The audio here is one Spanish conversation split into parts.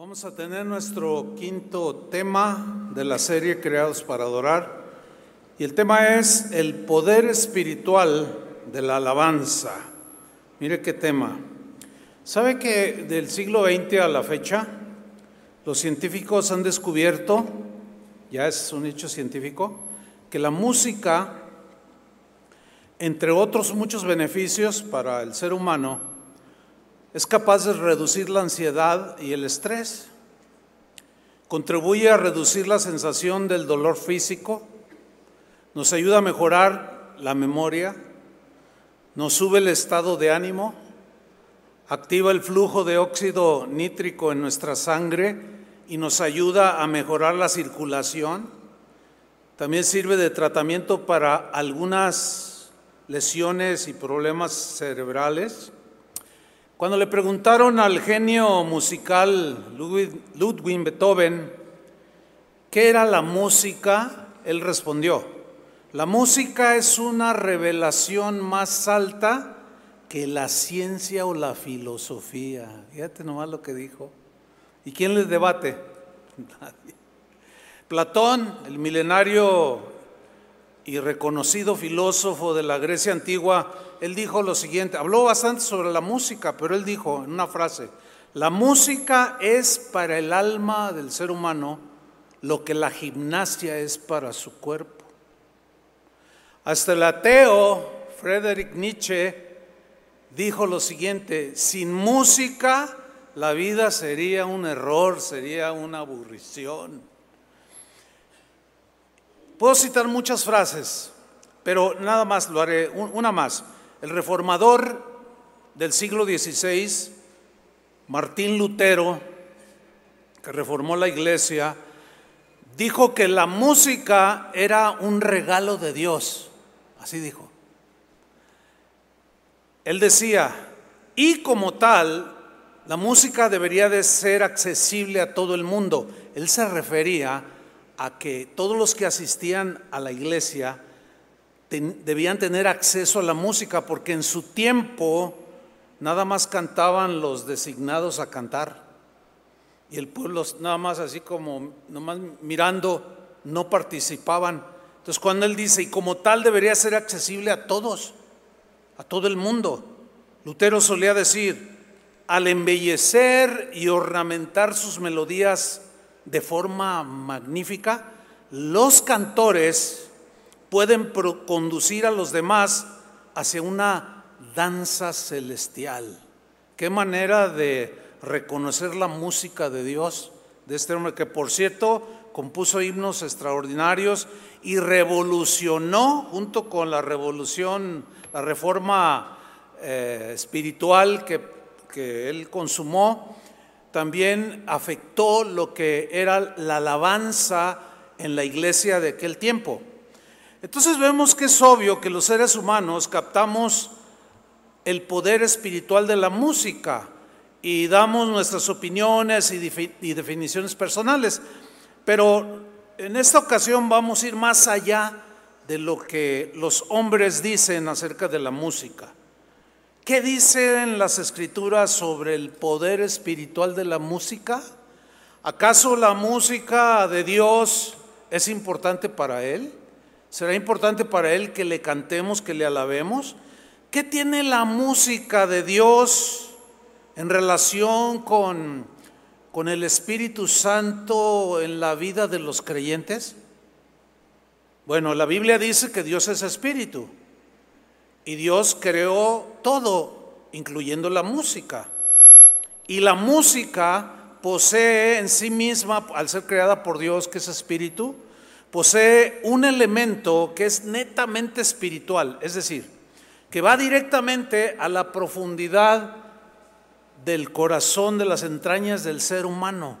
Vamos a tener nuestro quinto tema de la serie Creados para Adorar. Y el tema es el poder espiritual de la alabanza. Mire qué tema. ¿Sabe que del siglo XX a la fecha los científicos han descubierto, ya es un hecho científico, que la música, entre otros muchos beneficios para el ser humano, es capaz de reducir la ansiedad y el estrés, contribuye a reducir la sensación del dolor físico, nos ayuda a mejorar la memoria, nos sube el estado de ánimo, activa el flujo de óxido nítrico en nuestra sangre y nos ayuda a mejorar la circulación. También sirve de tratamiento para algunas lesiones y problemas cerebrales. Cuando le preguntaron al genio musical Ludwig Beethoven qué era la música, él respondió, la música es una revelación más alta que la ciencia o la filosofía. Fíjate nomás lo que dijo. ¿Y quién les debate? Nadie. Platón, el milenario y reconocido filósofo de la Grecia antigua, él dijo lo siguiente, habló bastante sobre la música, pero él dijo en una frase, la música es para el alma del ser humano lo que la gimnasia es para su cuerpo. Hasta el ateo Friedrich Nietzsche dijo lo siguiente, sin música la vida sería un error, sería una aburrición. Puedo citar muchas frases, pero nada más lo haré, una más. El reformador del siglo XVI, Martín Lutero, que reformó la iglesia, dijo que la música era un regalo de Dios. Así dijo. Él decía, y como tal, la música debería de ser accesible a todo el mundo. Él se refería a que todos los que asistían a la iglesia debían tener acceso a la música porque en su tiempo nada más cantaban los designados a cantar y el pueblo nada más así como nomás mirando no participaban. Entonces cuando él dice y como tal debería ser accesible a todos, a todo el mundo, Lutero solía decir, al embellecer y ornamentar sus melodías de forma magnífica, los cantores pueden conducir a los demás hacia una danza celestial. Qué manera de reconocer la música de Dios, de este hombre que por cierto compuso himnos extraordinarios y revolucionó junto con la revolución, la reforma eh, espiritual que, que él consumó, también afectó lo que era la alabanza en la iglesia de aquel tiempo. Entonces vemos que es obvio que los seres humanos captamos el poder espiritual de la música y damos nuestras opiniones y, definiciones personales. Pero en esta ocasión vamos a ir más allá de lo que los hombres dicen acerca de la música. ¿Qué dicen las escrituras sobre el poder espiritual de la música? ¿Acaso la música de Dios es importante para Él? ¿Será importante para Él que le cantemos, que le alabemos? ¿Qué tiene la música de Dios en relación con, con el Espíritu Santo en la vida de los creyentes? Bueno, la Biblia dice que Dios es espíritu y Dios creó todo, incluyendo la música. Y la música posee en sí misma, al ser creada por Dios, que es espíritu, posee un elemento que es netamente espiritual, es decir, que va directamente a la profundidad del corazón, de las entrañas del ser humano.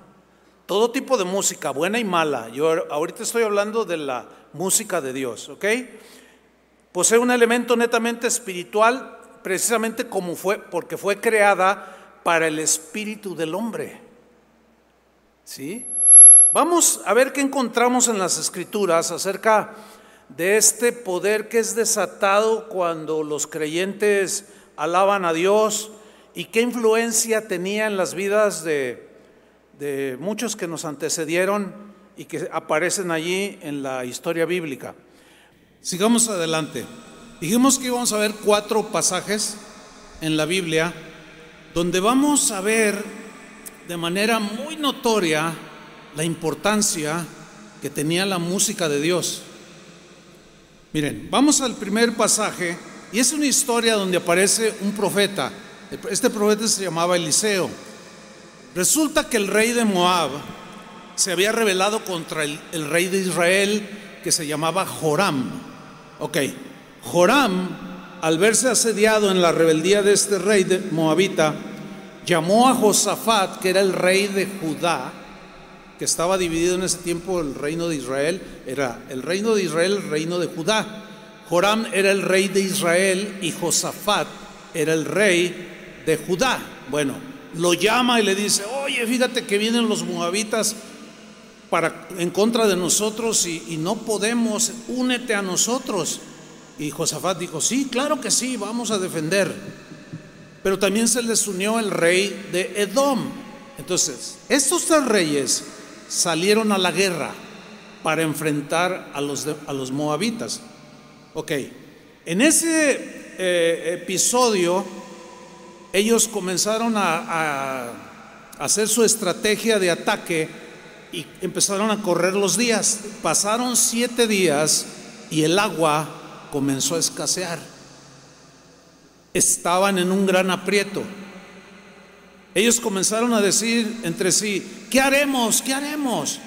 Todo tipo de música, buena y mala. Yo ahorita estoy hablando de la música de Dios, ¿ok? Posee un elemento netamente espiritual, precisamente como fue, porque fue creada para el espíritu del hombre. ¿Sí? Vamos a ver qué encontramos en las escrituras acerca de este poder que es desatado cuando los creyentes alaban a Dios y qué influencia tenía en las vidas de, de muchos que nos antecedieron y que aparecen allí en la historia bíblica. Sigamos adelante. Dijimos que íbamos a ver cuatro pasajes en la Biblia donde vamos a ver de manera muy notoria la importancia que tenía la música de Dios. Miren, vamos al primer pasaje y es una historia donde aparece un profeta. Este profeta se llamaba Eliseo. Resulta que el rey de Moab se había rebelado contra el, rey de Israel que se llamaba Joram. Ok, Joram, al verse asediado en la rebeldía de este rey de Moabita, llamó a Josafat, que era el rey de Judá, que estaba dividido en ese tiempo el reino de Israel, era el reino de Israel, el reino de Judá. Joram era el rey de Israel y Josafat era el rey de Judá. Bueno, lo llama y le dice, oye, fíjate que vienen los moabitas para, en contra de nosotros y, no podemos, únete a nosotros. Y Josafat dijo, sí, claro que sí, vamos a defender. Pero también se les unió el rey de Edom. Entonces, estos tres reyes salieron a la guerra para enfrentar a los, a los moabitas. Ok, en ese eh, episodio ellos comenzaron a hacer su estrategia de ataque y empezaron a correr los días. Pasaron siete días y el agua comenzó a escasear. Estaban en un gran aprieto. Ellos comenzaron a decir entre sí, ¿qué haremos? ¿Qué haremos?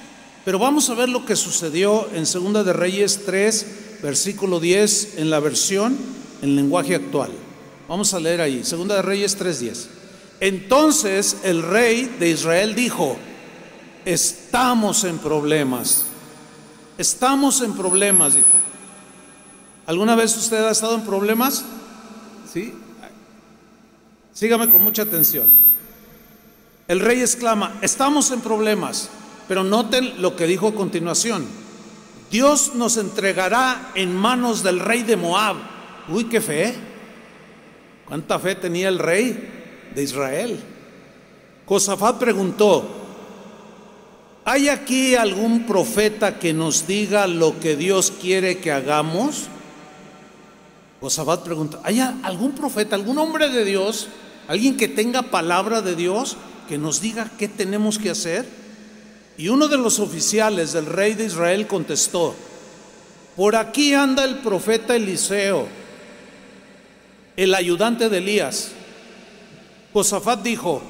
Pero vamos a ver lo que sucedió en Segunda de Reyes 3, versículo 10, en la versión en lenguaje actual. Vamos a leer ahí, Segunda de Reyes 3:10. Entonces el rey de Israel dijo, estamos en problemas. Estamos en problemas, dijo. ¿Alguna vez usted ha estado en problemas? ¿Sí? Sígame con mucha atención. El rey exclama, estamos en problemas, pero noten lo que dijo a continuación. Dios nos entregará en manos del rey de Moab. Uy, qué fe. ¿Cuánta fe tenía el rey de Israel? Josafat preguntó, ¿hay aquí algún profeta que nos diga lo que Dios quiere que hagamos? Josafat pregunta, ¿hay algún profeta, algún hombre de Dios, alguien que tenga palabra de Dios? que nos diga qué tenemos que hacer? Y uno de los oficiales del rey de Israel contestó, por aquí anda el profeta Eliseo, el ayudante de Elías. Josafat dijo,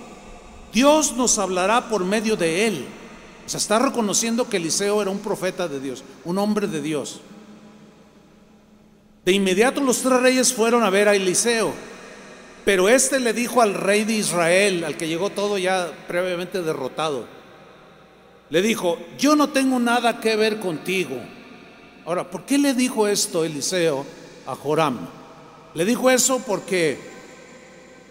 Dios nos hablará por medio de él. O sea, está reconociendo que Eliseo era un profeta de Dios, un hombre de Dios. De inmediato los tres reyes fueron a ver a Eliseo. Pero este le dijo al rey de Israel, al que llegó todo ya previamente derrotado, le dijo, yo no tengo nada que ver contigo. Ahora, ¿por qué le dijo esto Eliseo a Joram? Le dijo eso porque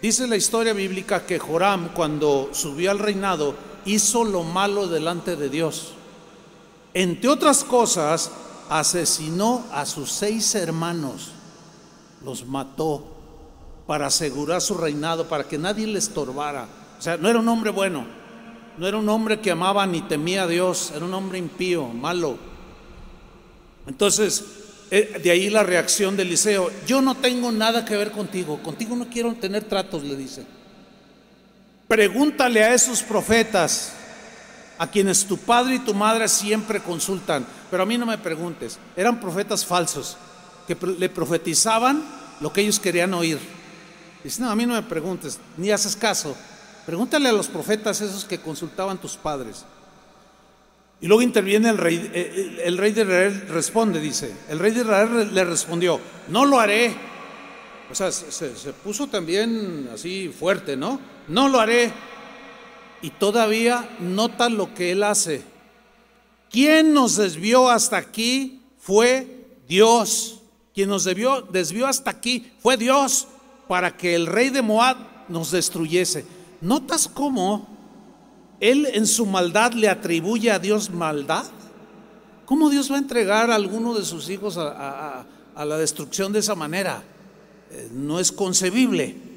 dice la historia bíblica que Joram cuando subió al reinado hizo lo malo delante de Dios. Entre otras cosas, asesinó a sus seis hermanos, los mató para asegurar su reinado, para que nadie le estorbara. O sea, no era un hombre bueno, no era un hombre que amaba ni temía a Dios, era un hombre impío, malo. Entonces, eh, de ahí la reacción de Eliseo, yo no tengo nada que ver contigo, contigo no quiero tener tratos, le dice. Pregúntale a esos profetas, a quienes tu padre y tu madre siempre consultan, pero a mí no me preguntes, eran profetas falsos, que le profetizaban lo que ellos querían oír. Dice, no, a mí no me preguntes, ni haces caso. Pregúntale a los profetas esos que consultaban tus padres. Y luego interviene el rey, eh, eh, el, rey de Israel responde, dice, el rey de Israel le respondió, no lo haré. O sea, se, se puso también así fuerte, ¿no? No lo haré. Y todavía nota lo que él hace. Quien nos desvió hasta aquí fue Dios. Quien nos desvió, desvió hasta aquí fue Dios para que el rey de Moab nos destruyese. ¿Notas cómo él en su maldad le atribuye a Dios maldad? ¿Cómo Dios va a entregar a alguno de sus hijos a, la destrucción de esa manera? Eh, no es concebible.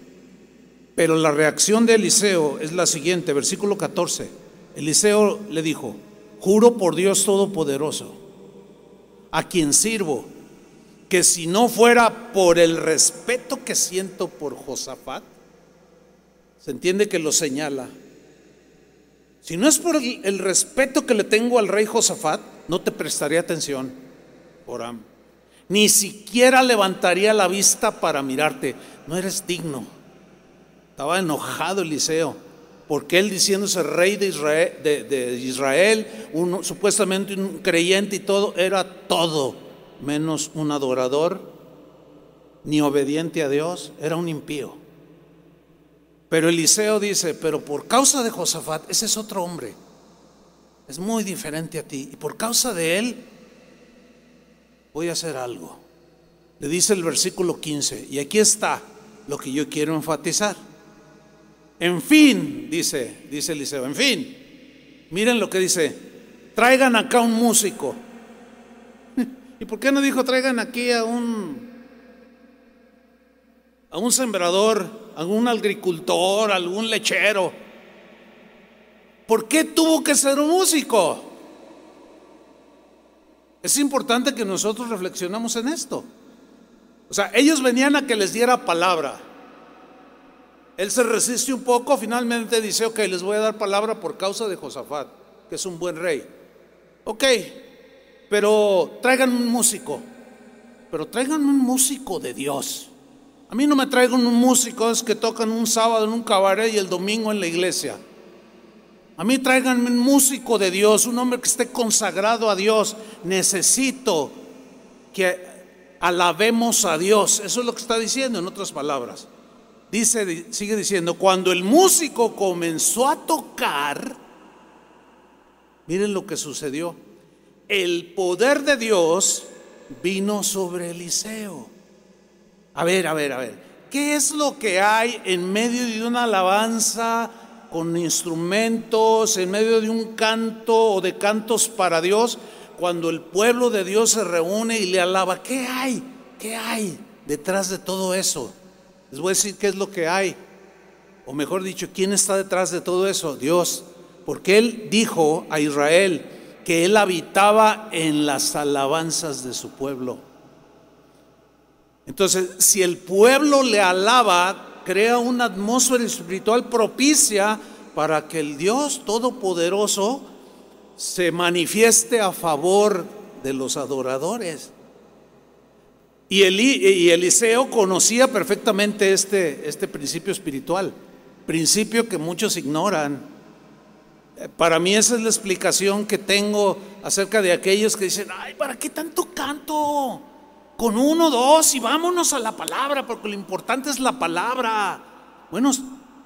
Pero la reacción de Eliseo es la siguiente, versículo 14. Eliseo le dijo, juro por Dios Todopoderoso, a quien sirvo, que si no fuera por el respeto que siento por Josafat, se entiende que lo señala. Si no es por el, respeto que le tengo al rey Josafat, no te prestaría atención, Oram. Ni siquiera levantaría la vista para mirarte. No eres digno. Estaba enojado Eliseo porque él diciéndose rey de Israel, supuestamente un creyente y todo, era todo menos un adorador, ni obediente a Dios, era un impío. Pero Eliseo dice, pero por causa de Josafat, ese es otro hombre, es muy diferente a ti, y por causa de él voy a hacer algo. Le dice el versículo 15, y aquí está lo que yo quiero enfatizar. En fin, dice, dice Eliseo, en fin, miren lo que dice, traigan acá un músico. ¿Y por qué no dijo traigan aquí a un a un sembrador, a un agricultor, a algún lechero? ¿Por qué tuvo que ser un músico? Es importante que nosotros reflexionemos en esto. O sea, ellos venían a que les diera palabra. Él se resiste un poco, finalmente dice, ok, les voy a dar palabra por causa de Josafat, que es un buen rey. Ok, pero traigan un músico, pero traigan un músico de Dios. A mí no me traigan un músico que tocan un sábado en un cabaret y el domingo en la iglesia. A mí traigan un músico de Dios, un hombre que esté consagrado a Dios. Necesito que alabemos a Dios. Eso es lo que está diciendo en otras palabras. Dice, sigue diciendo, cuando el músico comenzó a tocar, miren lo que sucedió. El poder de Dios vino sobre Eliseo. A ver, a ver, a ver. ¿Qué es lo que hay en medio de una alabanza con instrumentos, en medio de un canto o de cantos para Dios, cuando el pueblo de Dios se reúne y le alaba? ¿Qué hay? ¿Qué hay detrás de todo eso? Les voy a decir qué es lo que hay. O mejor dicho, ¿quién está detrás de todo eso? Dios. Porque Él dijo a Israel que Él habitaba en las alabanzas de su pueblo. Entonces, si el pueblo le alaba, crea una atmósfera espiritual propicia para que el Dios Todopoderoso se manifieste a favor de los adoradores. Y, Eliseo conocía perfectamente este, este principio espiritual, principio que muchos ignoran. Para mí esa es la explicación que tengo acerca de aquellos que dicen, ay, ¿para qué tanto canto? Con uno, dos y vámonos a la palabra, porque lo importante es la palabra. Bueno,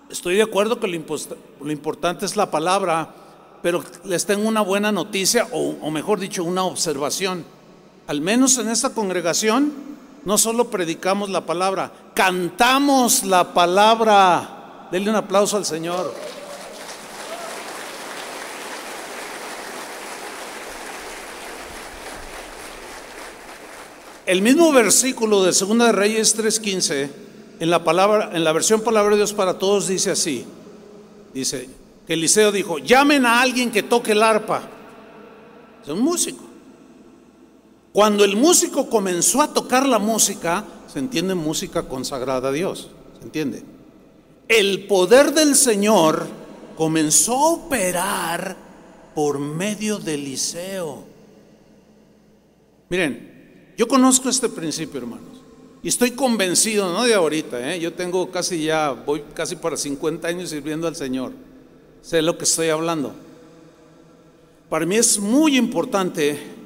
estoy de acuerdo que lo, importante es la palabra, pero les tengo una buena noticia, o mejor dicho, una observación. Al menos en esta congregación, no solo predicamos la palabra, cantamos la palabra. Denle un aplauso al Señor. El mismo versículo de Segunda de Reyes 3:15 en la palabra en la versión Palabra de Dios para todos dice así. Dice que Eliseo dijo, "Llamen a alguien que toque el arpa." Es un músico. Cuando el músico comenzó a tocar la música, se entiende música consagrada a Dios, ¿se entiende? El poder del Señor comenzó a operar por medio del Eliseo. Miren, yo conozco este principio, hermanos, y estoy convencido, no de ahorita, ¿eh? yo tengo casi ya, voy casi para 50 años sirviendo al Señor, sé lo que estoy hablando. Para mí es muy importante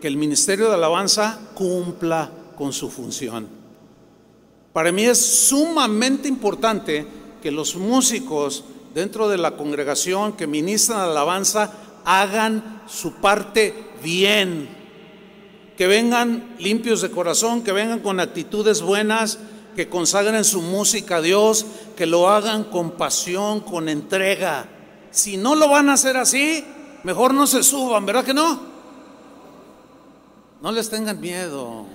que el ministerio de alabanza cumpla con su función. Para mí es sumamente importante que los músicos dentro de la congregación que ministran alabanza hagan su parte bien, que vengan limpios de corazón, que vengan con actitudes buenas, que consagren su música a Dios, que lo hagan con pasión, con entrega. Si no lo van a hacer así, mejor no se suban, ¿verdad que no? No les tengan miedo.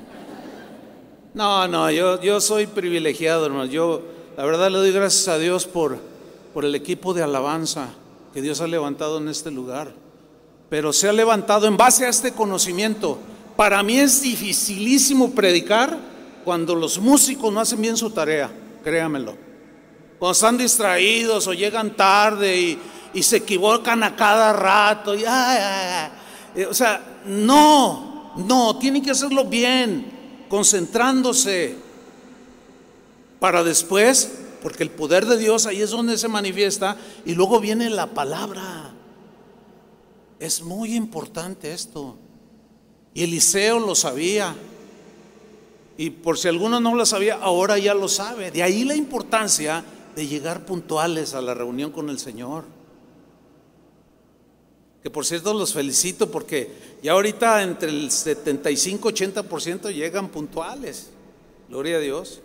No, no, yo, yo soy privilegiado, hermano. Yo, la verdad, le doy gracias a Dios por, por el equipo de alabanza que Dios ha levantado en este lugar, pero se ha levantado en base a este conocimiento. Para mí es dificilísimo predicar cuando los músicos no hacen bien su tarea, créamelo. Cuando están distraídos o llegan tarde y, se equivocan a cada rato. Y, o sea, no, no, tienen que hacerlo bien, concentrándose para después, porque el poder de Dios ahí es donde se manifiesta y luego viene la palabra. Es muy importante esto. Y Eliseo lo sabía. Y por si alguno no lo sabía, ahora ya lo sabe. De ahí la importancia de llegar puntuales a la reunión con el Señor. Que por cierto los felicito porque ya ahorita entre el 75-80% llegan puntuales. Gloria a Dios.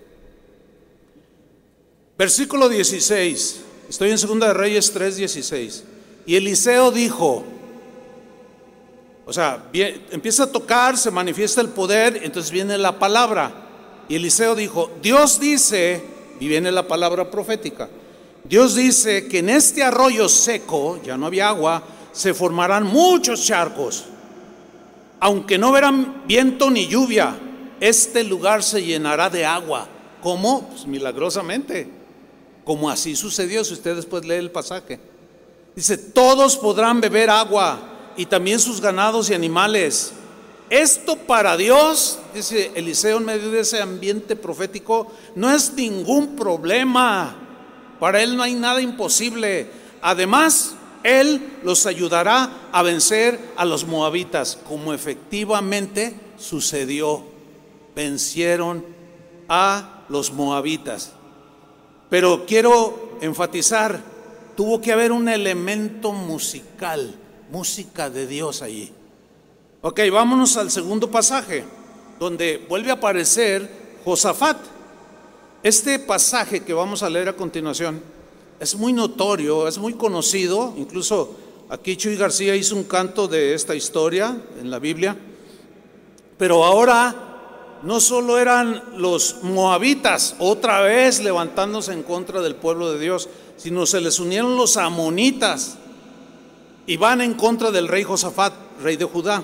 Versículo 16. Estoy en Segunda de Reyes 3:16. Y Eliseo dijo, o sea, empieza a tocar, se manifiesta el poder, entonces viene la palabra. Y Eliseo dijo, Dios dice, y viene la palabra profética, Dios dice que en este arroyo seco, ya no había agua, se formarán muchos charcos. Aunque no verán viento ni lluvia, este lugar se llenará de agua. ¿Cómo? Pues milagrosamente. Como así sucedió, si usted después lee el pasaje. Dice, todos podrán beber agua y también sus ganados y animales. Esto para Dios, dice Eliseo en medio de ese ambiente profético, no es ningún problema. Para Él no hay nada imposible. Además, Él los ayudará a vencer a los moabitas, como efectivamente sucedió. Vencieron a los moabitas. Pero quiero enfatizar, tuvo que haber un elemento musical música de Dios allí. Ok, vámonos al segundo pasaje, donde vuelve a aparecer Josafat. Este pasaje que vamos a leer a continuación es muy notorio, es muy conocido, incluso aquí Chuy García hizo un canto de esta historia en la Biblia, pero ahora no solo eran los moabitas otra vez levantándose en contra del pueblo de Dios, sino se les unieron los amonitas y van en contra del rey Josafat, rey de Judá.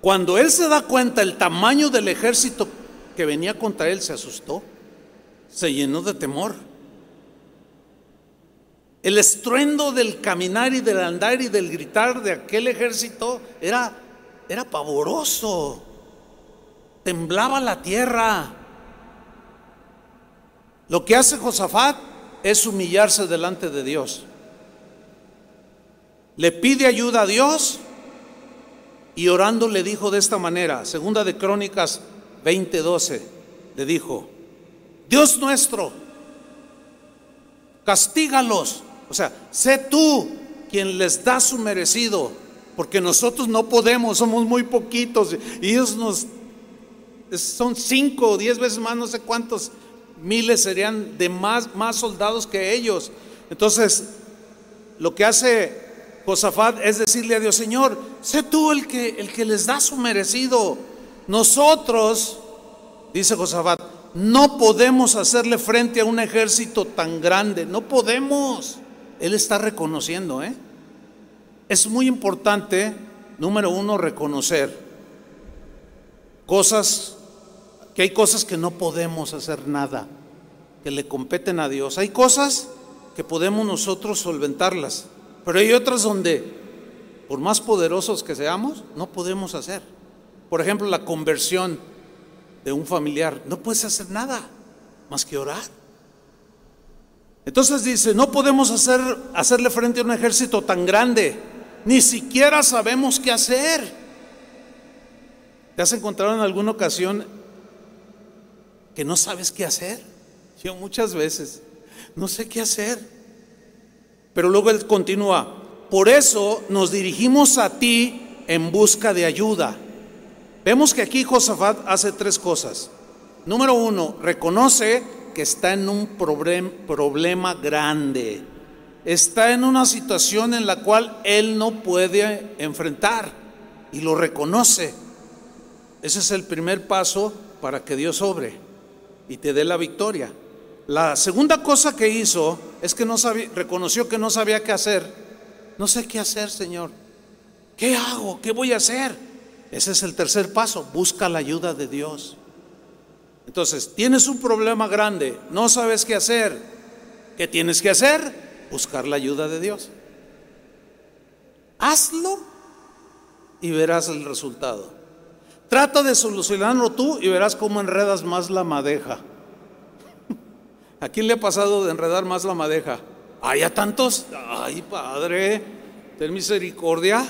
Cuando él se da cuenta el tamaño del ejército que venía contra él, se asustó, se llenó de temor. El estruendo del caminar y del andar y del gritar de aquel ejército era, era pavoroso. Temblaba la tierra. Lo que hace Josafat es humillarse delante de Dios le pide ayuda a Dios y orando le dijo de esta manera, segunda de Crónicas 20:12, le dijo, Dios nuestro, castígalos, o sea, sé tú quien les da su merecido, porque nosotros no podemos, somos muy poquitos y ellos nos son cinco o diez veces más, no sé cuántos miles serían de más, más soldados que ellos. Entonces, lo que hace Josafat es decirle a Dios, Señor, sé tú el que, el que les da su merecido. Nosotros, dice Josafat, no podemos hacerle frente a un ejército tan grande, no podemos. Él está reconociendo, ¿eh? Es muy importante, número uno, reconocer cosas, que hay cosas que no podemos hacer nada, que le competen a Dios. Hay cosas que podemos nosotros solventarlas. Pero hay otras donde, por más poderosos que seamos, no podemos hacer. Por ejemplo, la conversión de un familiar. No puedes hacer nada más que orar. Entonces dice, no podemos hacer, hacerle frente a un ejército tan grande. Ni siquiera sabemos qué hacer. ¿Te has encontrado en alguna ocasión que no sabes qué hacer? Yo muchas veces no sé qué hacer. Pero luego él continúa, por eso nos dirigimos a ti en busca de ayuda. Vemos que aquí Josafat hace tres cosas. Número uno, reconoce que está en un problema grande. Está en una situación en la cual él no puede enfrentar y lo reconoce. Ese es el primer paso para que Dios obre y te dé la victoria. La segunda cosa que hizo es que no sabía, reconoció que no sabía qué hacer. No sé qué hacer, Señor. ¿Qué hago? ¿Qué voy a hacer? Ese es el tercer paso. Busca la ayuda de Dios. Entonces, tienes un problema grande, no sabes qué hacer. ¿Qué tienes que hacer? Buscar la ayuda de Dios. Hazlo y verás el resultado. Trata de solucionarlo tú y verás cómo enredas más la madeja. ¿A quién le ha pasado de enredar más la madeja? ¿Hay a tantos? Ay, Padre, ten misericordia.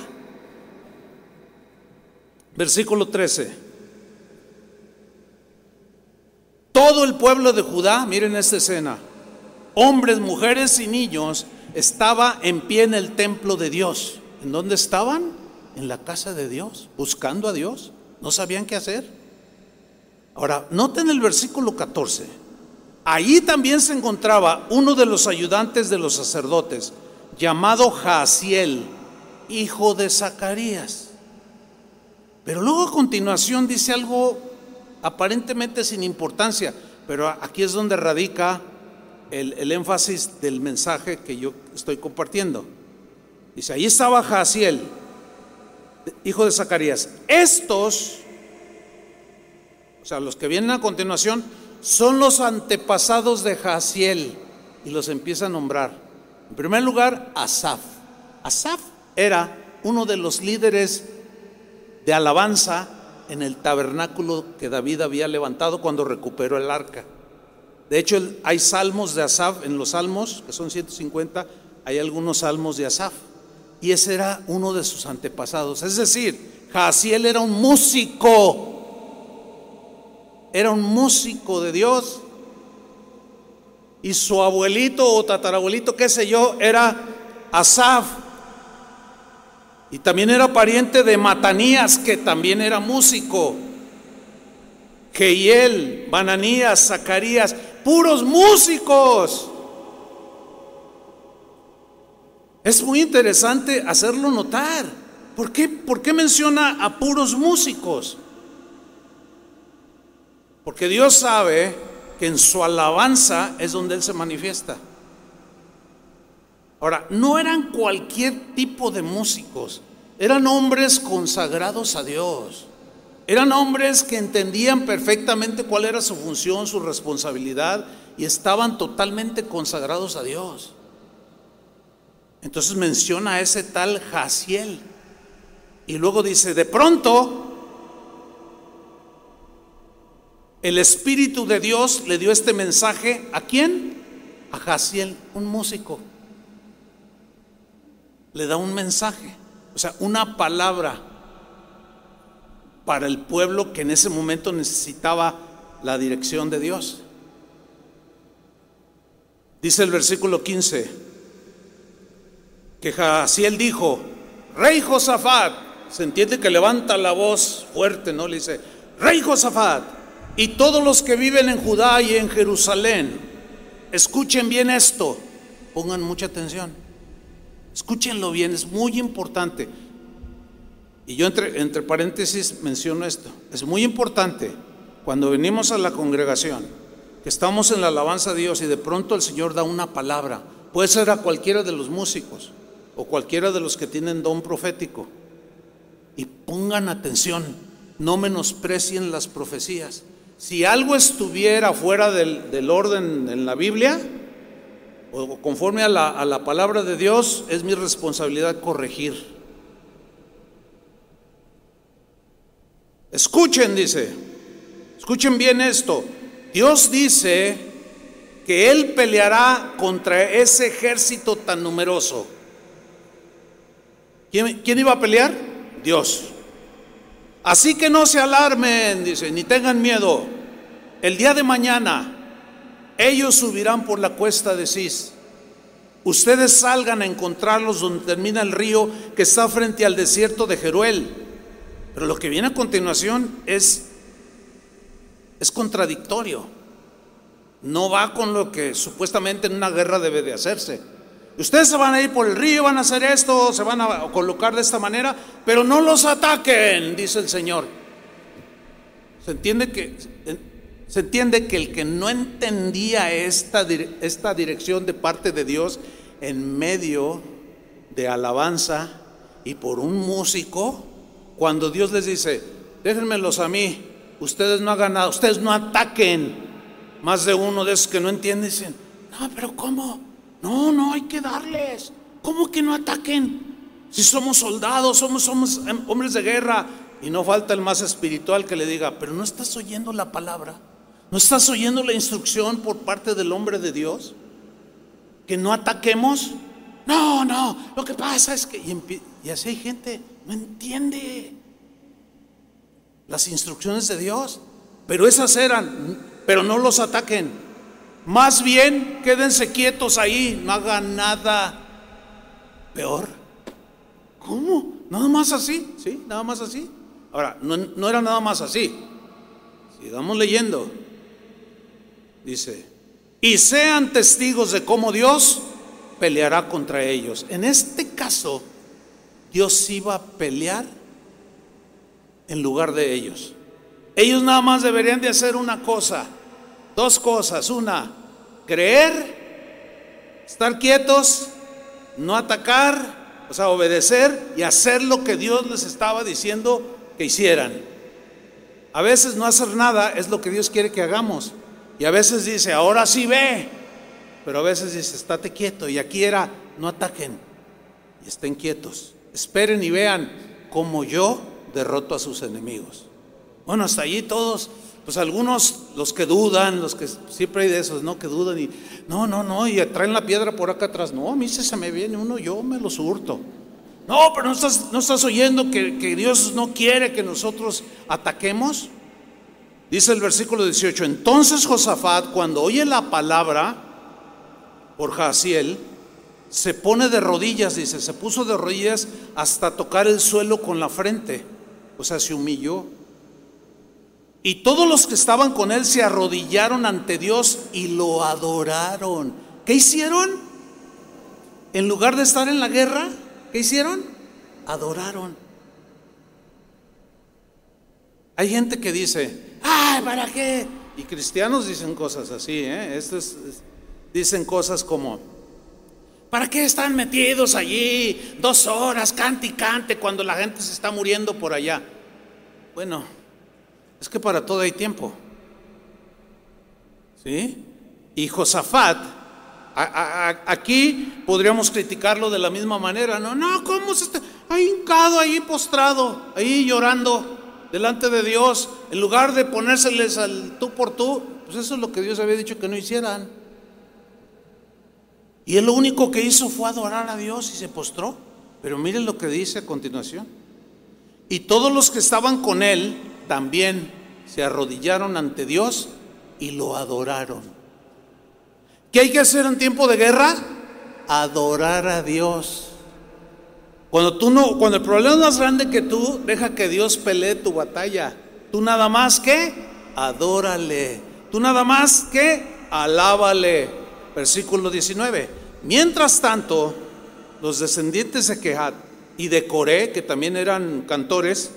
Versículo 13. Todo el pueblo de Judá, miren esta escena, hombres, mujeres y niños, estaba en pie en el templo de Dios. ¿En dónde estaban? En la casa de Dios, buscando a Dios. No sabían qué hacer. Ahora, noten el versículo 14. Ahí también se encontraba uno de los ayudantes de los sacerdotes, llamado Jaciel, hijo de Zacarías. Pero luego a continuación dice algo aparentemente sin importancia, pero aquí es donde radica el, énfasis del mensaje que yo estoy compartiendo. Dice, ahí estaba Jaciel, hijo de Zacarías. Estos, o sea, los que vienen a continuación, son los antepasados de Jaciel y los empieza a nombrar. En primer lugar, Asaf. Asaf era uno de los líderes de alabanza en el tabernáculo que David había levantado cuando recuperó el arca. De hecho, hay salmos de Asaf en los salmos, que son 150, hay algunos salmos de Asaf. Y ese era uno de sus antepasados. Es decir, Jaciel era un músico. Era un músico de Dios. Y su abuelito o tatarabuelito, qué sé yo, era Asaf. Y también era pariente de Matanías, que también era músico. Geiel, Bananías, Zacarías, puros músicos. Es muy interesante hacerlo notar. ¿Por qué, ¿Por qué menciona a puros músicos? Porque Dios sabe que en su alabanza es donde Él se manifiesta. Ahora, no eran cualquier tipo de músicos, eran hombres consagrados a Dios. Eran hombres que entendían perfectamente cuál era su función, su responsabilidad y estaban totalmente consagrados a Dios. Entonces menciona a ese tal Jaciel. Y luego dice, de pronto, el Espíritu de Dios le dio este mensaje a quién? A Jaciel, un músico le da un mensaje, o sea, una palabra para el pueblo que en ese momento necesitaba la dirección de Dios. Dice el versículo 15 que Jaciel dijo, Rey Josafat, se entiende que levanta la voz fuerte, ¿no? Le dice, Rey Josafat, y todos los que viven en Judá y en Jerusalén, escuchen bien esto, pongan mucha atención. Escúchenlo bien, es muy importante. Y yo entre, entre paréntesis menciono esto. Es muy importante cuando venimos a la congregación, que estamos en la alabanza a Dios y de pronto el Señor da una palabra. Puede ser a cualquiera de los músicos o cualquiera de los que tienen don profético. Y pongan atención, no menosprecien las profecías. Si algo estuviera fuera del, del orden en la Biblia, conforme a la, a la palabra de Dios, es mi responsabilidad corregir. Escuchen, dice, escuchen bien esto. Dios dice que Él peleará contra ese ejército tan numeroso. ¿Quién, ¿Quién, iba a pelear? Dios. Así que no se alarmen, dice, ni tengan miedo. El día de mañana ellos subirán por la cuesta de Cis. Ustedes salgan a encontrarlos donde termina el río que está frente al desierto de Jeruel. Pero lo que viene a continuación es, es contradictorio. No va con lo que supuestamente en una guerra debe de hacerse. Ustedes se van a ir por el río, van a hacer esto, se van a colocar de esta manera, pero no los ataquen, dice el Señor. ¿Se entiende que Se entiende que el que no entendía esta, esta dirección de parte de Dios en medio de alabanza y por un músico, cuando Dios les dice, déjenmelos a mí, ustedes no hagan nada, ustedes no ataquen. Más de uno de esos que no entienden dicen, no, pero ¿cómo? No, no, hay que darles. ¿Cómo que no ataquen? Si somos soldados, somos, somos hombres de guerra. Y no falta el más espiritual que le diga, pero no estás oyendo la palabra. ¿No estás oyendo la instrucción por parte del hombre de Dios? Que no ataquemos. No, no, lo que pasa es que... Y, así hay gente, no entiende las instrucciones de Dios. Pero esas eran, pero no los ataquen. Más bien, quédense quietos ahí, no hagan nada peor. ¿Cómo? Nada más así, ¿sí? Nada más así. Ahora, no, no era nada más así. Sigamos leyendo. Dice, y sean testigos de cómo Dios peleará contra ellos. En este caso, Dios iba a pelear en lugar de ellos. Ellos nada más deberían de hacer una cosa, dos cosas. Una, creer, estar quietos, no atacar, o sea, obedecer y hacer lo que Dios les estaba diciendo que hicieran. A veces no hacer nada es lo que Dios quiere que hagamos. Y a veces dice, ahora sí ve. Pero a veces dice, estate quieto. Y aquí era, no ataquen. Y estén quietos. Esperen y vean cómo yo derroto a sus enemigos. Bueno, hasta allí todos, pues algunos, los que dudan, los que siempre hay de esos, ¿no? Que dudan y, no, no, no, y traen la piedra por acá atrás. No, a mí se me viene uno, yo me los hurto. No, pero no estás, no estás oyendo que, que Dios no quiere que nosotros ataquemos. Dice el versículo 18, entonces Josafat cuando oye la palabra por Jaciel, se pone de rodillas, dice, se puso de rodillas hasta tocar el suelo con la frente, o sea, se humilló. Y todos los que estaban con él se arrodillaron ante Dios y lo adoraron. ¿Qué hicieron? En lugar de estar en la guerra, ¿qué hicieron? Adoraron. Hay gente que dice, ¡ay, para qué! Y cristianos dicen cosas así, ¿eh? Estos dicen cosas como, ¿para qué están metidos allí dos horas, cante y cante, cuando la gente se está muriendo por allá? Bueno, es que para todo hay tiempo. ¿Sí? Y Josafat, aquí podríamos criticarlo de la misma manera. No, no, ¿cómo se está? Ahí hincado, ahí postrado, ahí llorando delante de Dios, en lugar de ponérseles al tú por tú, pues eso es lo que Dios había dicho que no hicieran. Y él lo único que hizo fue adorar a Dios y se postró. Pero miren lo que dice a continuación. Y todos los que estaban con él también se arrodillaron ante Dios y lo adoraron. ¿Qué hay que hacer en tiempo de guerra? Adorar a Dios. Cuando tú no, cuando el problema es más grande que tú, deja que Dios pelee tu batalla. Tú nada más que adórale. Tú nada más que alábale. Versículo 19. Mientras tanto, los descendientes de Kehat y de Coré, que también eran cantores,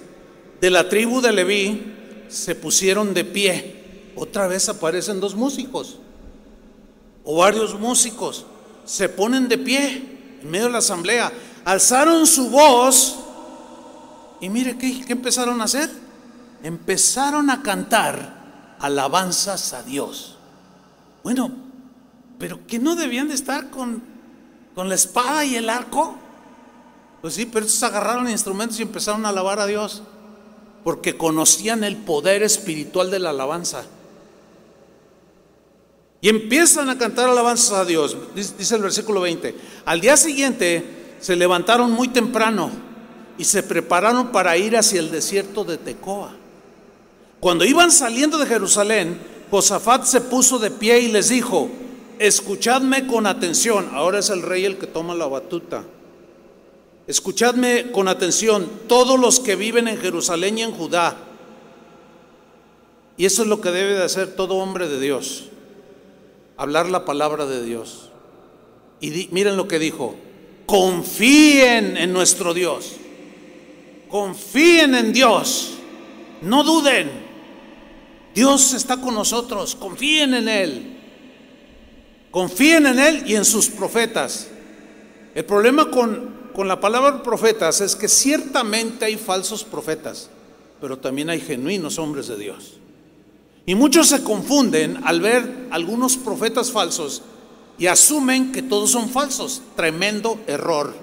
de la tribu de Leví, se pusieron de pie. Otra vez aparecen dos músicos, o varios músicos, se ponen de pie en medio de la asamblea alzaron su voz y mire ¿qué, empezaron a hacer. Empezaron a cantar alabanzas a Dios. Bueno, pero que no debían de estar con, con la espada y el arco. Pues sí, pero estos agarraron instrumentos y empezaron a alabar a Dios porque conocían el poder espiritual de la alabanza. Y empiezan a cantar alabanzas a Dios, dice el versículo 20. Al día siguiente se levantaron muy temprano y se prepararon para ir hacia el desierto de Tecoa. Cuando iban saliendo de Jerusalén, Josafat se puso de pie y les dijo, escuchadme con atención, ahora es el rey el que toma la batuta, escuchadme con atención todos los que viven en Jerusalén y en Judá. Y eso es lo que debe de hacer todo hombre de Dios, hablar la palabra de Dios. Y miren lo que dijo, confíen en nuestro Dios. Confíen en Dios. No duden. Dios está con nosotros, confíen en Él. Confíen en Él y en sus profetas. El problema con, con la palabra profetas es que ciertamente hay falsos profetas, pero también hay genuinos hombres de Dios. Y muchos se confunden al ver algunos profetas falsos y asumen que todos son falsos. Tremendo error.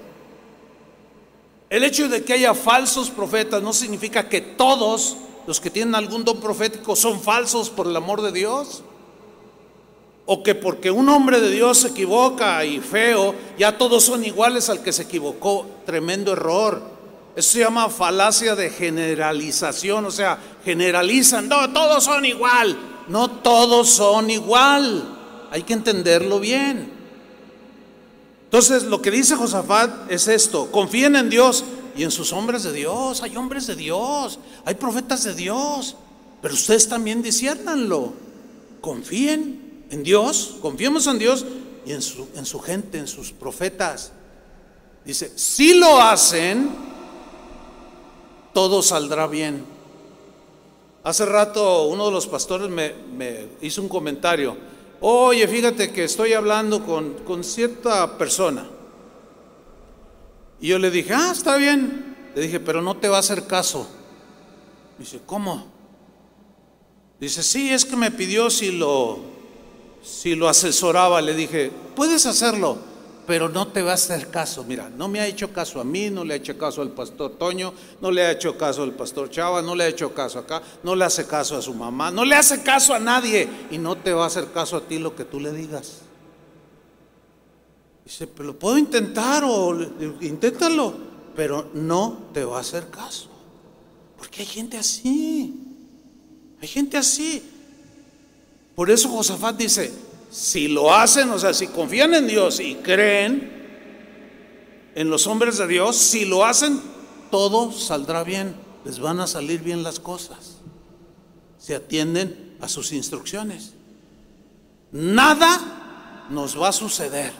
El hecho de que haya falsos profetas no significa que todos los que tienen algún don profético son falsos por el amor de Dios. O que porque un hombre de Dios se equivoca y feo, ya todos son iguales al que se equivocó. Tremendo error. Eso se llama falacia de generalización, o sea, generalizan, no, todos son igual. No todos son igual. Hay que entenderlo bien. Entonces, lo que dice Josafat es esto, confíen en Dios y en sus hombres de Dios. Hay hombres de Dios, hay profetas de Dios, pero ustedes también disciernanlo. Confíen en Dios, confiemos en Dios y en su, en su gente, en sus profetas. Dice, si lo hacen, todo saldrá bien. Hace rato uno de los pastores me hizo un comentario oye, fíjate que estoy hablando con, cierta persona. Y yo le dije, ah, está bien. Le dije, pero no te va a hacer caso. Dice, ¿cómo? Dice, sí, es que me pidió si lo, si lo asesoraba. Le dije, puedes hacerlo pero no te va a hacer caso. Mira, no me ha hecho caso a mí, no le ha hecho caso al pastor Toño, no le ha hecho caso al pastor Chava, no le ha hecho caso acá, no le hace caso a su mamá, no le hace caso a nadie y no te va a hacer caso a ti lo que tú le digas. Dice, pero lo puedo intentar o inténtalo, pero no te va a hacer caso. Porque hay gente así, hay gente así. Por eso Josafat dice, si lo hacen, o sea, si confían en Dios y creen en los hombres de Dios, si lo hacen, todo saldrá bien, les van a salir bien las cosas. Se atienden a sus instrucciones. Nada nos va a suceder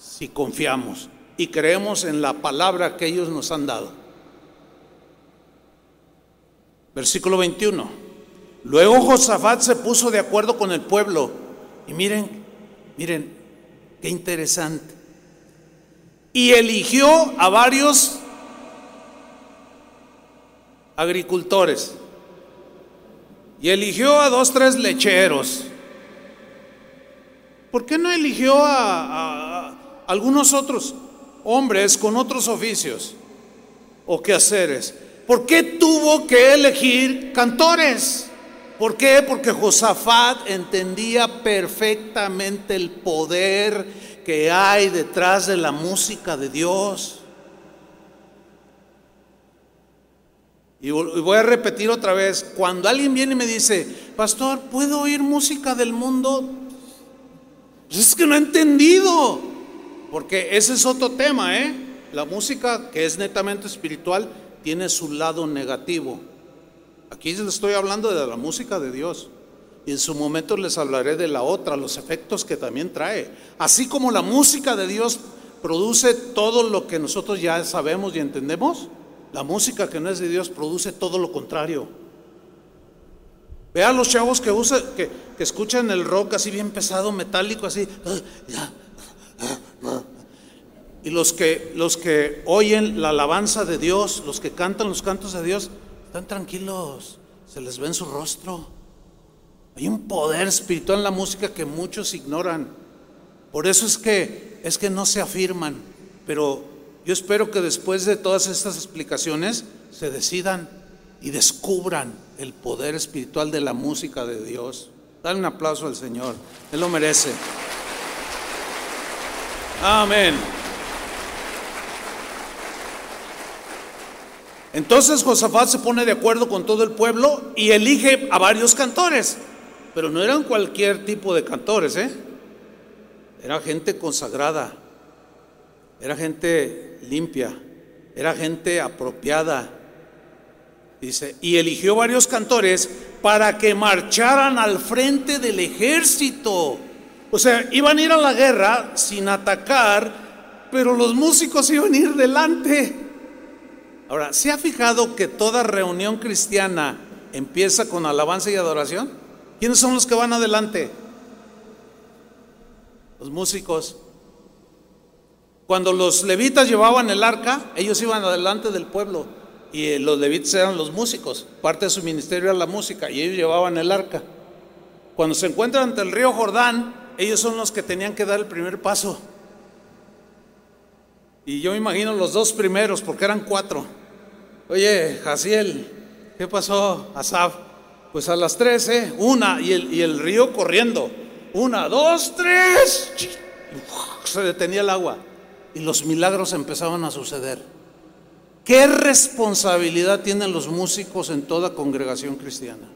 si confiamos y creemos en la palabra que ellos nos han dado. Versículo 21. Luego Josafat se puso de acuerdo con el pueblo y miren, miren, qué interesante. Y eligió a varios agricultores. Y eligió a dos, tres lecheros. ¿Por qué no eligió a, algunos otros hombres con otros oficios o quehaceres? ¿Por qué tuvo que elegir cantores? ¿Por qué? Porque Josafat entendía perfectamente el poder que hay detrás de la música de Dios. Y voy a repetir otra vez, cuando alguien viene y me dice, pastor, ¿puedo oír música del mundo? Pues es que no he entendido, porque ese es otro tema, ¿eh? La música que es netamente espiritual tiene su lado negativo. Aquí les estoy hablando de la música de Dios. Y en su momento les hablaré de la otra, los efectos que también trae. Así como la música de Dios produce todo lo que nosotros ya sabemos y entendemos, la música que no es de Dios produce todo lo contrario. Vean los chavos que, usa, que, escuchan el rock así bien pesado, metálico, así. Y los que, los que oyen la alabanza de Dios, los que cantan los cantos de Dios, están tranquilos, se les ve en su rostro. Hay un poder espiritual en la música que muchos ignoran. Por eso es que es que no se afirman, pero yo espero que después de todas estas explicaciones se decidan y descubran el poder espiritual de la música de Dios. Dale un aplauso al Señor, Él lo merece. Amén. Entonces Josafat se pone de acuerdo con todo el pueblo y elige a varios cantores, pero no eran cualquier tipo de cantores, ¿eh? Era gente consagrada, era gente limpia, era gente apropiada. Dice, y eligió varios cantores para que marcharan al frente del ejército. O sea, iban a ir a la guerra sin atacar, pero los músicos iban a ir delante. Ahora, ¿se ha fijado que toda reunión cristiana empieza con alabanza y adoración. ¿Quiénes son los que van adelante? Los músicos. Cuando los levitas llevaban el arca, ellos iban adelante del pueblo y eh, los levitas eran los músicos. Parte de su ministerio era la música y ellos llevaban el arca. Cuando se encuentran ante el río Jordán, ellos son los que tenían que dar el primer paso. Y yo me imagino los dos primeros, porque eran cuatro. Oye, Jaciel, ¿qué pasó, Asaf? Pues a las tres, ¿eh? Una, y el, río corriendo. Una, dos, tres. Se detenía el agua. Y los milagros empezaban a suceder. ¿Qué responsabilidad tienen los músicos en toda congregación cristiana?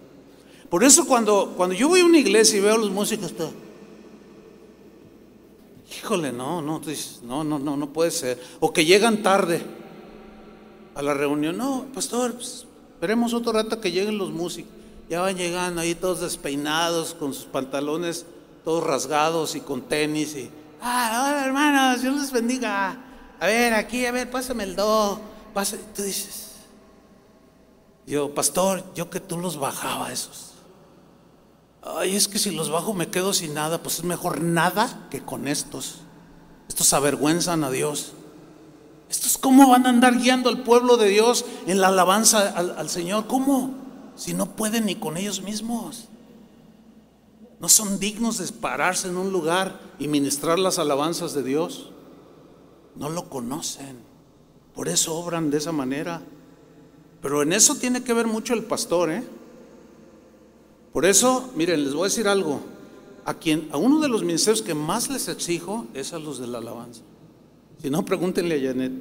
Por eso cuando, cuando yo voy a una iglesia y veo a los músicos, híjole, no, no, no, no, no, no puede ser. O que llegan tarde a la reunión. No, pastor, pues, esperemos otro rato que lleguen los músicos. Ya van llegando ahí todos despeinados, con sus pantalones todos rasgados y con tenis. Y, ah, hola hermanos, Dios les bendiga. A ver, aquí, a ver, pásame el do. Pásame. Tú dices, yo, pastor, yo que tú los bajaba esos. Ay, es que si los bajo me quedo sin nada, pues es mejor nada que con estos. Estos avergüenzan a Dios. Estos cómo van a andar guiando al pueblo de Dios en la alabanza al, al Señor. ¿Cómo? Si no pueden ni con ellos mismos. No son dignos de pararse en un lugar y ministrar las alabanzas de Dios. No lo conocen. Por eso obran de esa manera. Pero en eso tiene que ver mucho el pastor, ¿eh? Por eso, miren, les voy a decir algo. A quien, a uno de los ministerios que más les exijo es a los de la alabanza. Si no, pregúntenle a Janet.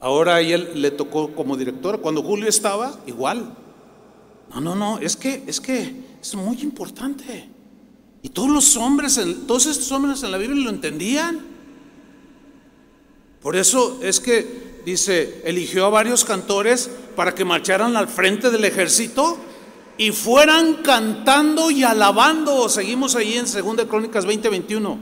Ahora a él le tocó como directora. Cuando Julio estaba, igual. No, no, no, es que, es que es muy importante. Y todos los hombres, todos estos hombres en la Biblia lo entendían. Por eso es que dice, eligió a varios cantores para que marcharan al frente del ejército y fueran cantando y alabando. Seguimos ahí en 2 Crónicas 20, 21.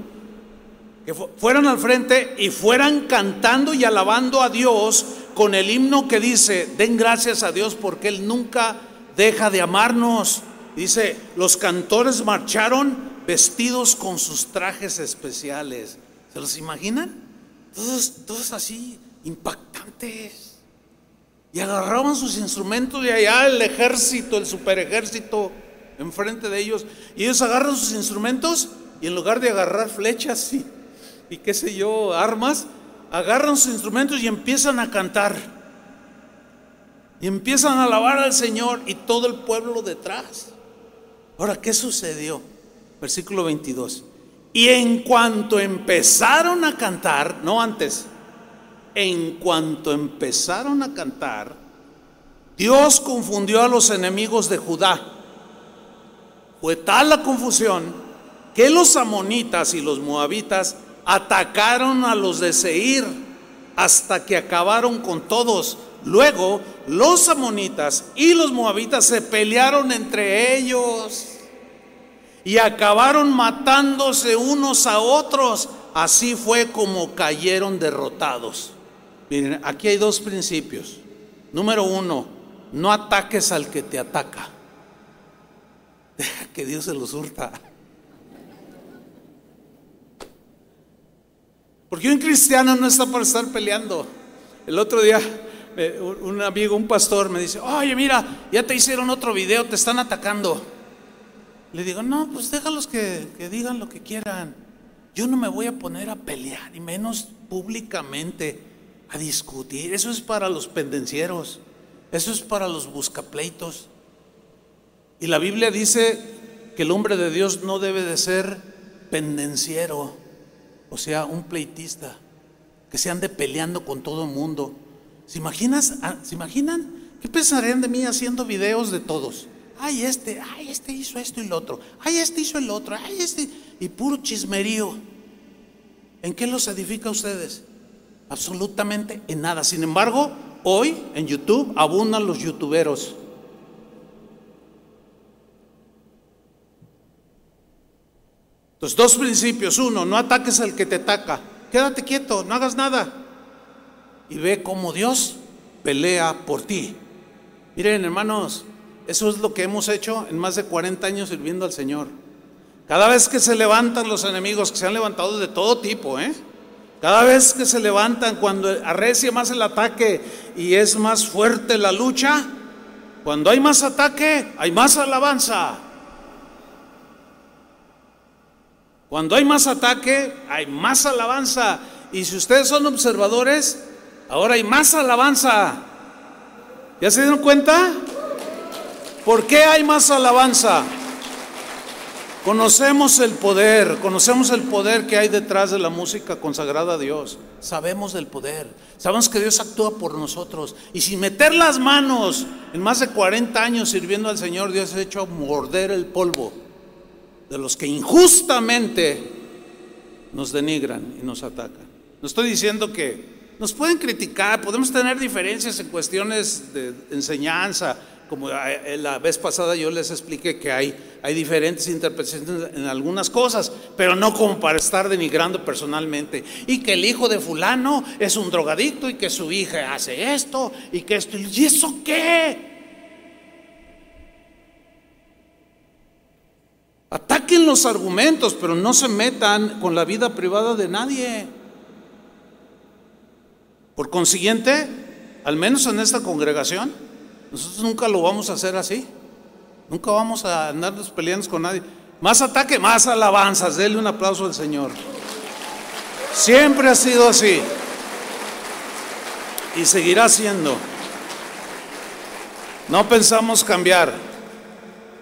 Que fueran al frente y fueran cantando y alabando a Dios con el himno que dice, den gracias a Dios porque Él nunca deja de amarnos. Dice, los cantores marcharon vestidos con sus trajes especiales. ¿Se los imaginan? Todos así, impactantes. Y agarraban sus instrumentos y allá el ejército, el super ejército, enfrente de ellos. Y ellos agarran sus instrumentos y en lugar de agarrar flechas y, y qué sé yo, armas, agarran sus instrumentos y empiezan a cantar. Y empiezan a alabar al Señor y todo el pueblo detrás. Ahora, ¿qué sucedió? Versículo 22. Y en cuanto empezaron a cantar, no antes, en cuanto empezaron a cantar, Dios confundió a los enemigos de Judá. Fue tal la confusión que los amonitas y los moabitas atacaron a los de Seir hasta que acabaron con todos. Luego los amonitas y los moabitas se pelearon entre ellos y acabaron matándose unos a otros. Así fue como cayeron derrotados. Miren, aquí hay dos principios. Número uno, no ataques al que te ataca. Deja que Dios se los hurta. Porque un cristiano no está para estar peleando. El otro día un amigo, un pastor me dice, oye mira, ya te hicieron otro video, te están atacando. Le digo, no, pues déjalos que, que digan lo que quieran. Yo no me voy a poner a pelear, y menos públicamente a discutir. Eso es para los pendencieros, eso es para los buscapleitos. Y la Biblia dice que el hombre de Dios no debe de ser pendenciero, o sea, un pleitista, que se ande peleando con todo el mundo. ¿Se, imaginas, ah, ¿Se imaginan? ¿Qué pensarían de mí haciendo videos de todos? Ay, este, ay, este hizo esto y lo otro. Ay, este hizo el otro. Ay, este. Y puro chismerío. ¿En qué los edifica ustedes? Absolutamente en nada. Sin embargo, hoy en YouTube abundan los youtuberos. Entonces, dos principios. Uno, no ataques al que te ataca. Quédate quieto, no hagas nada. Y ve cómo Dios pelea por ti. Miren, hermanos, eso es lo que hemos hecho en más de 40 años sirviendo al Señor. Cada vez que se levantan los enemigos, que se han levantado de todo tipo, ¿eh? Cada vez que se levantan, cuando arrecia más el ataque y es más fuerte la lucha, cuando hay más ataque, hay más alabanza. Cuando hay más ataque, hay más alabanza. Y si ustedes son observadores, ahora hay más alabanza. ¿Ya se dieron cuenta? ¿Por qué hay más alabanza? Conocemos el poder, conocemos el poder que hay detrás de la música consagrada a Dios. Sabemos del poder, sabemos que Dios actúa por nosotros. Y sin meter las manos, en más de 40 años sirviendo al Señor, Dios ha hecho morder el polvo de los que injustamente nos denigran y nos atacan. No estoy diciendo que nos pueden criticar, podemos tener diferencias en cuestiones de enseñanza, como eh, la vez pasada yo les expliqué que hay, hay diferentes interpretaciones en algunas cosas, pero no como para estar denigrando personalmente. Y que el hijo de fulano es un drogadicto y que su hija hace esto y que esto. ¿Y eso qué? Ataquen los argumentos, pero no se metan con la vida privada de nadie. Por consiguiente, al menos en esta congregación, nosotros nunca lo vamos a hacer así. Nunca vamos a andarnos peleando con nadie. Más ataque, más alabanzas. Denle un aplauso al Señor. Siempre ha sido así. Y seguirá siendo. No pensamos cambiar.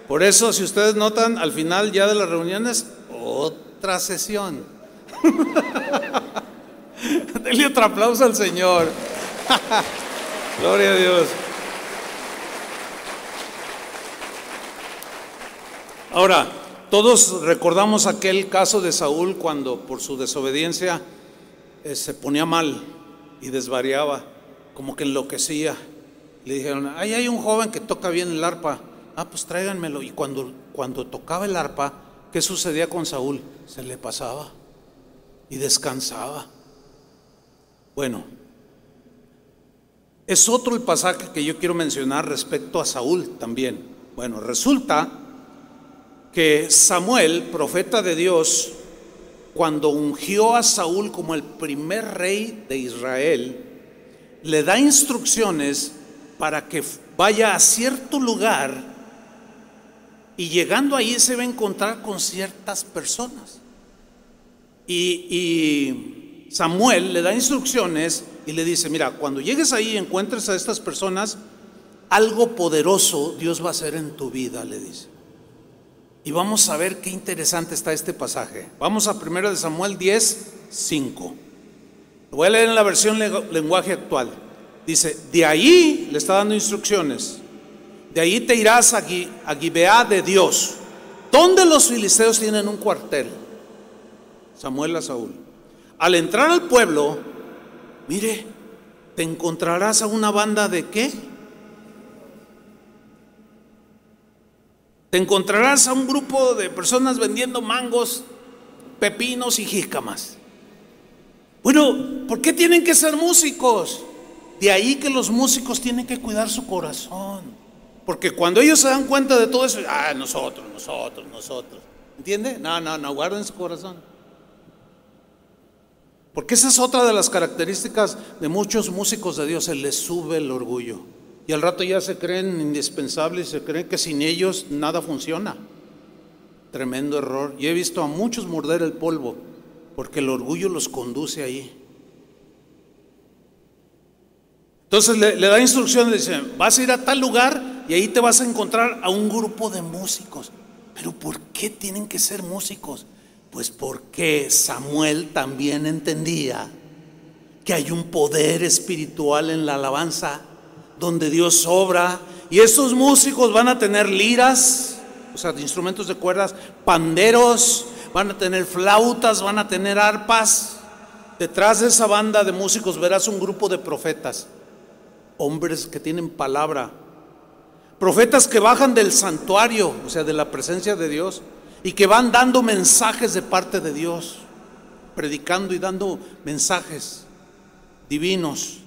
Por eso, si ustedes notan, al final ya de las reuniones, otra sesión. Denle otro aplauso al Señor. Gloria a Dios. Ahora, todos recordamos aquel caso de Saúl cuando por su desobediencia eh, se ponía mal y desvariaba, como que enloquecía. Le dijeron, ahí hay un joven que toca bien el arpa. Ah, pues tráiganmelo. Y cuando, cuando tocaba el arpa, ¿qué sucedía con Saúl? Se le pasaba y descansaba. Bueno, es otro el pasaje que yo quiero mencionar respecto a Saúl también. Bueno, resulta que Samuel, profeta de Dios, cuando ungió a Saúl como el primer rey de Israel, le da instrucciones para que vaya a cierto lugar y llegando ahí se va a encontrar con ciertas personas. Y, Samuel le da instrucciones y le dice, mira, cuando llegues ahí y encuentres a estas personas, algo poderoso Dios va a hacer en tu vida, le dice. Y vamos a ver qué interesante está este pasaje. Vamos a 1 de Samuel 10, 5. Lo voy a leer en la versión lenguaje actual. Dice, de ahí le está dando instrucciones. De ahí te irás a, a Gibeá de Dios, donde los filisteos tienen un cuartel. Samuel a Saúl. Al entrar al pueblo, mire, te encontrarás a una banda de qué? Te encontrarás a un grupo de personas vendiendo mangos, pepinos y jícamas. Bueno, ¿por qué tienen que ser músicos? De ahí que los músicos tienen que cuidar su corazón. Porque cuando ellos se dan cuenta de todo eso, ah, nosotros, nosotros, nosotros. ¿Entiende? No, no, no, guarden su corazón. Porque esa es otra de las características de muchos músicos de Dios, se les sube el orgullo. Y al rato ya se creen indispensables, se creen que sin ellos nada funciona. Tremendo error. Y he visto a muchos morder el polvo, porque el orgullo los conduce ahí. Entonces le, da instrucciones, dice, vas a ir a tal lugar y ahí te vas a encontrar a un grupo de músicos. Pero ¿por qué tienen que ser músicos? Pues porque Samuel también entendía que hay un poder espiritual en la alabanza donde Dios obra. Y estos músicos van a tener liras, o sea, instrumentos de cuerdas, panderos, van a tener flautas, van a tener arpas. Detrás de esa banda de músicos verás un grupo de profetas, hombres que tienen palabra, profetas que bajan del santuario, o sea, de la presencia de Dios, y que van dando mensajes de parte de Dios, predicando y dando mensajes divinos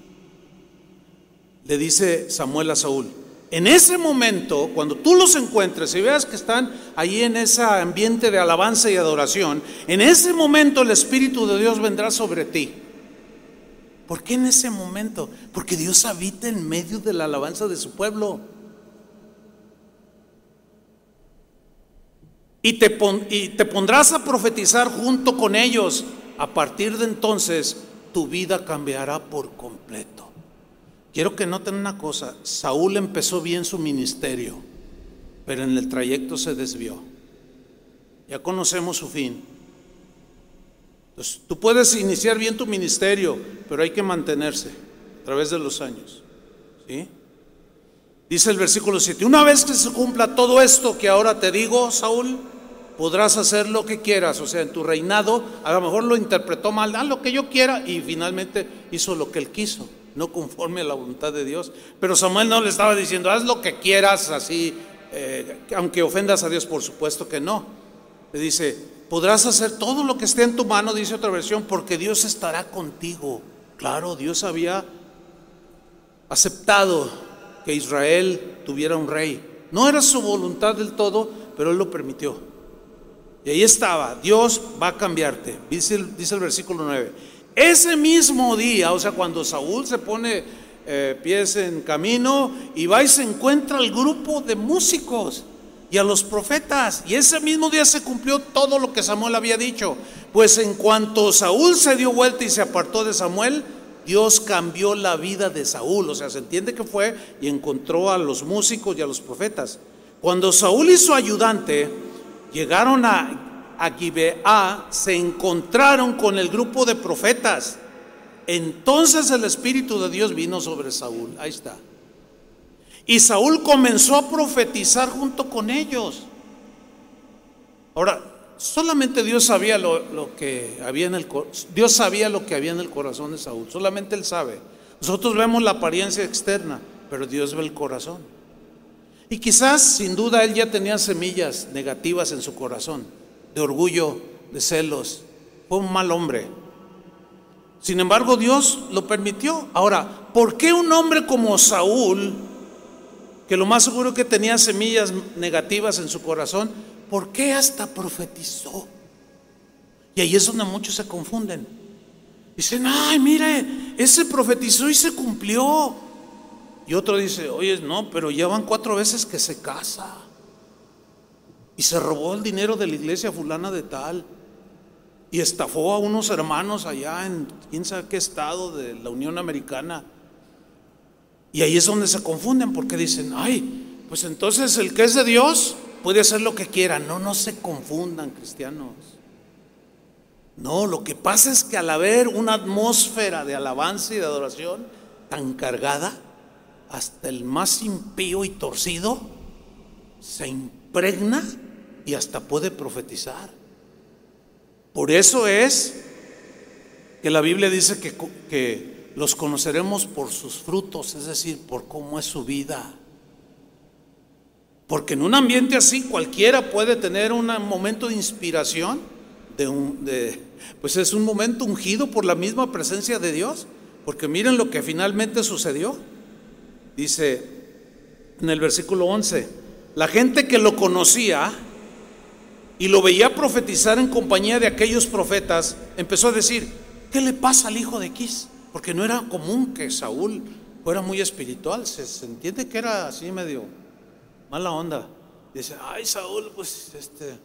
le dice Samuel a Saúl, En ese momento, cuando tú los encuentres y veas que están ahí en ese ambiente de alabanza y adoración, en ese momento el Espíritu de Dios vendrá sobre ti. ¿Por qué en ese momento? Porque Dios habita en medio de la alabanza de su pueblo. Y te, y te pondrás a profetizar junto con ellos. A partir de entonces, tu vida cambiará por completo. Quiero que noten una cosa, Saúl empezó bien su ministerio, pero en el trayecto se desvió. Ya conocemos su fin. Entonces, tú puedes iniciar bien tu ministerio, pero hay que mantenerse a través de los años. ¿sí? Dice el versículo 7, una vez que se cumpla todo esto que ahora te digo, Saúl, podrás hacer lo que quieras, o sea, en tu reinado, a lo mejor lo interpretó mal, haz lo que yo quiera, y finalmente hizo lo que él quiso no conforme a la voluntad de Dios. Pero Samuel no le estaba diciendo, haz lo que quieras, así, eh, aunque ofendas a Dios, por supuesto que no. Le dice, podrás hacer todo lo que esté en tu mano, dice otra versión, porque Dios estará contigo. Claro, Dios había aceptado que Israel tuviera un rey. No era su voluntad del todo, pero Él lo permitió. Y ahí estaba, Dios va a cambiarte. Dice dice el versículo 9. Ese mismo día, o sea, cuando Saúl se pone eh, pies en camino y va y se encuentra al grupo de músicos y a los profetas. Y ese mismo día se cumplió todo lo que Samuel había dicho. Pues en cuanto Saúl se dio vuelta y se apartó de Samuel, Dios cambió la vida de Saúl. O sea, se entiende que fue y encontró a los músicos y a los profetas. Cuando Saúl y su ayudante llegaron a a Gibeá se encontraron con el grupo de profetas. Entonces el Espíritu de Dios vino sobre Saúl. Ahí está. Y Saúl comenzó a profetizar junto con ellos. Ahora, solamente Dios sabía lo, que había en el Dios sabía lo que había en el corazón de Saúl. Solamente él sabe. Nosotros vemos la apariencia externa, pero Dios ve el corazón. Y quizás, sin duda, él ya tenía semillas negativas en su corazón de orgullo, de celos. Fue un mal hombre. Sin embargo, Dios lo permitió. Ahora, ¿por qué un hombre como Saúl, que lo más seguro que tenía semillas negativas en su corazón, ¿por qué hasta profetizó? Y ahí es donde muchos se confunden. Dicen, ay, mire, ese profetizó y se cumplió. Y otro dice, oye, no, pero llevan cuatro veces que se casa. Y se robó el dinero de la iglesia fulana de tal. Y estafó a unos hermanos allá en quién sabe qué estado de la Unión Americana. Y ahí es donde se confunden porque dicen, ay, pues entonces el que es de Dios puede hacer lo que quiera. No, no se confundan, cristianos. No, lo que pasa es que al haber una atmósfera de alabanza y de adoración tan cargada, hasta el más impío y torcido se impregna y hasta puede profetizar. Por eso es que la Biblia dice que, que, los conoceremos por sus frutos, es decir, por cómo es su vida. Porque en un ambiente así cualquiera puede tener un momento de inspiración, de un, de, pues es un momento ungido por la misma presencia de Dios. Porque miren lo que finalmente sucedió. Dice en el versículo 11, la gente que lo conocía y lo veía profetizar en compañía de aquellos profetas, empezó a decir, ¿qué le pasa al hijo de Quis? Porque no era común que Saúl fuera muy espiritual, se, entiende que era así medio mala onda. Dice, ay Saúl, pues este,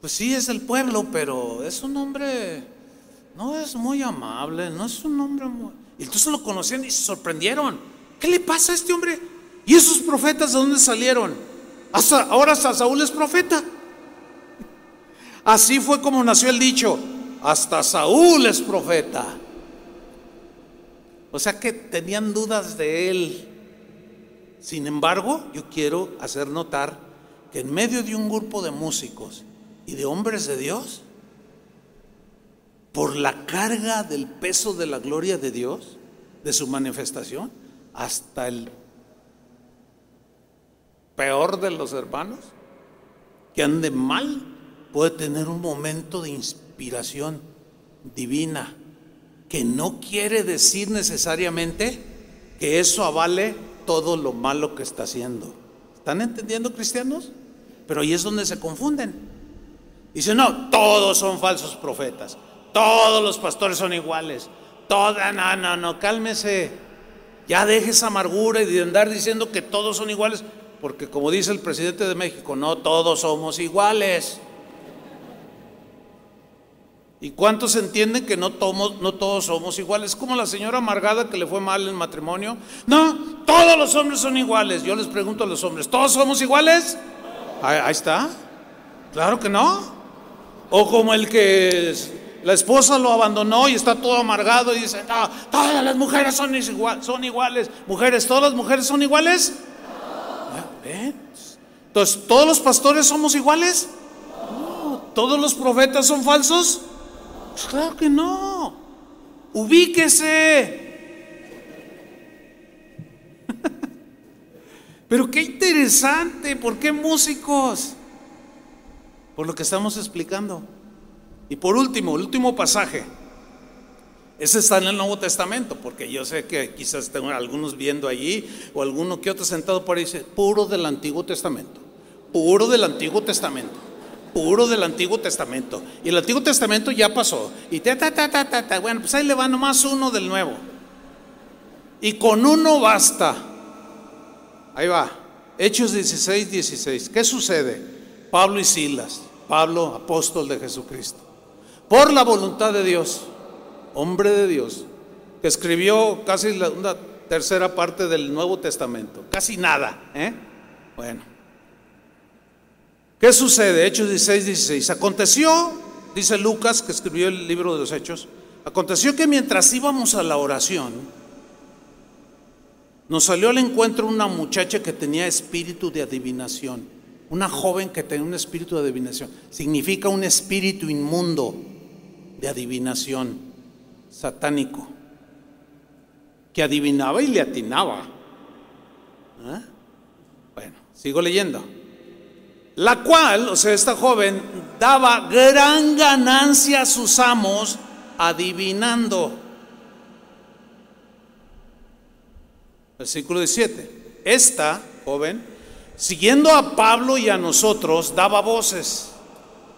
pues sí es el pueblo, pero es un hombre, no es muy amable, no es un hombre muy... Y entonces lo conocían y se sorprendieron. ¿Qué le pasa a este hombre? ¿Y esos profetas de dónde salieron? Hasta ahora hasta Saúl es profeta. Así fue como nació el dicho, hasta Saúl es profeta. O sea que tenían dudas de él. Sin embargo, yo quiero hacer notar que en medio de un grupo de músicos y de hombres de Dios, por la carga del peso de la gloria de Dios, de su manifestación, hasta el peor de los hermanos, que ande mal, puede tener un momento de inspiración divina, que no quiere decir necesariamente que eso avale todo lo malo que está haciendo. ¿Están entendiendo cristianos? Pero ahí es donde se confunden. Dicen, no, todos son falsos profetas, todos los pastores son iguales, toda, no, no, no, cálmese, ya deje esa amargura y de andar diciendo que todos son iguales, porque como dice el presidente de México, no todos somos iguales. ¿Y cuántos entienden que no, todos somos iguales? Es como la señora amargada que le fue mal el matrimonio. No, todos los hombres son iguales. Yo les pregunto a los hombres, ¿todos somos iguales? Ahí, está. Claro que no. O como el que la esposa lo abandonó y está todo amargado y dice, no, todas las mujeres son, son iguales. Mujeres, ¿todas las mujeres son iguales? Entonces, ¿todos los pastores somos iguales? ¿Todos los profetas son falsos? Pues claro que no. Ubíquese. Pero qué interesante, ¿por qué músicos? Por lo que estamos explicando. Y por último, el último pasaje. Ese está en el Nuevo Testamento, porque yo sé que quizás tengo algunos viendo allí o alguno que otro sentado por ahí dice, puro del Antiguo Testamento, puro del Antiguo Testamento puro del Antiguo Testamento. Y el Antiguo Testamento ya pasó. Y ta, ta, ta, ta, ta, Bueno, pues ahí le va nomás uno del Nuevo. Y con uno basta. Ahí va. Hechos 16, 16. ¿Qué sucede? Pablo y Silas. Pablo, apóstol de Jesucristo. Por la voluntad de Dios, hombre de Dios, que escribió casi la, una tercera parte del Nuevo Testamento. Casi nada. ¿eh? Bueno. ¿Qué sucede? Hechos 16, 16. Aconteció, dice Lucas, que escribió el libro de los Hechos, aconteció que mientras íbamos a la oración, nos salió al encuentro una muchacha que tenía espíritu de adivinación. Una joven que tenía un espíritu de adivinación. Significa un espíritu inmundo de adivinación, satánico, que adivinaba y le atinaba. ¿Eh? Bueno, sigo leyendo la cual, o sea, esta joven daba gran ganancia a sus amos adivinando. Versículo 17. Esta joven, siguiendo a Pablo y a nosotros, daba voces,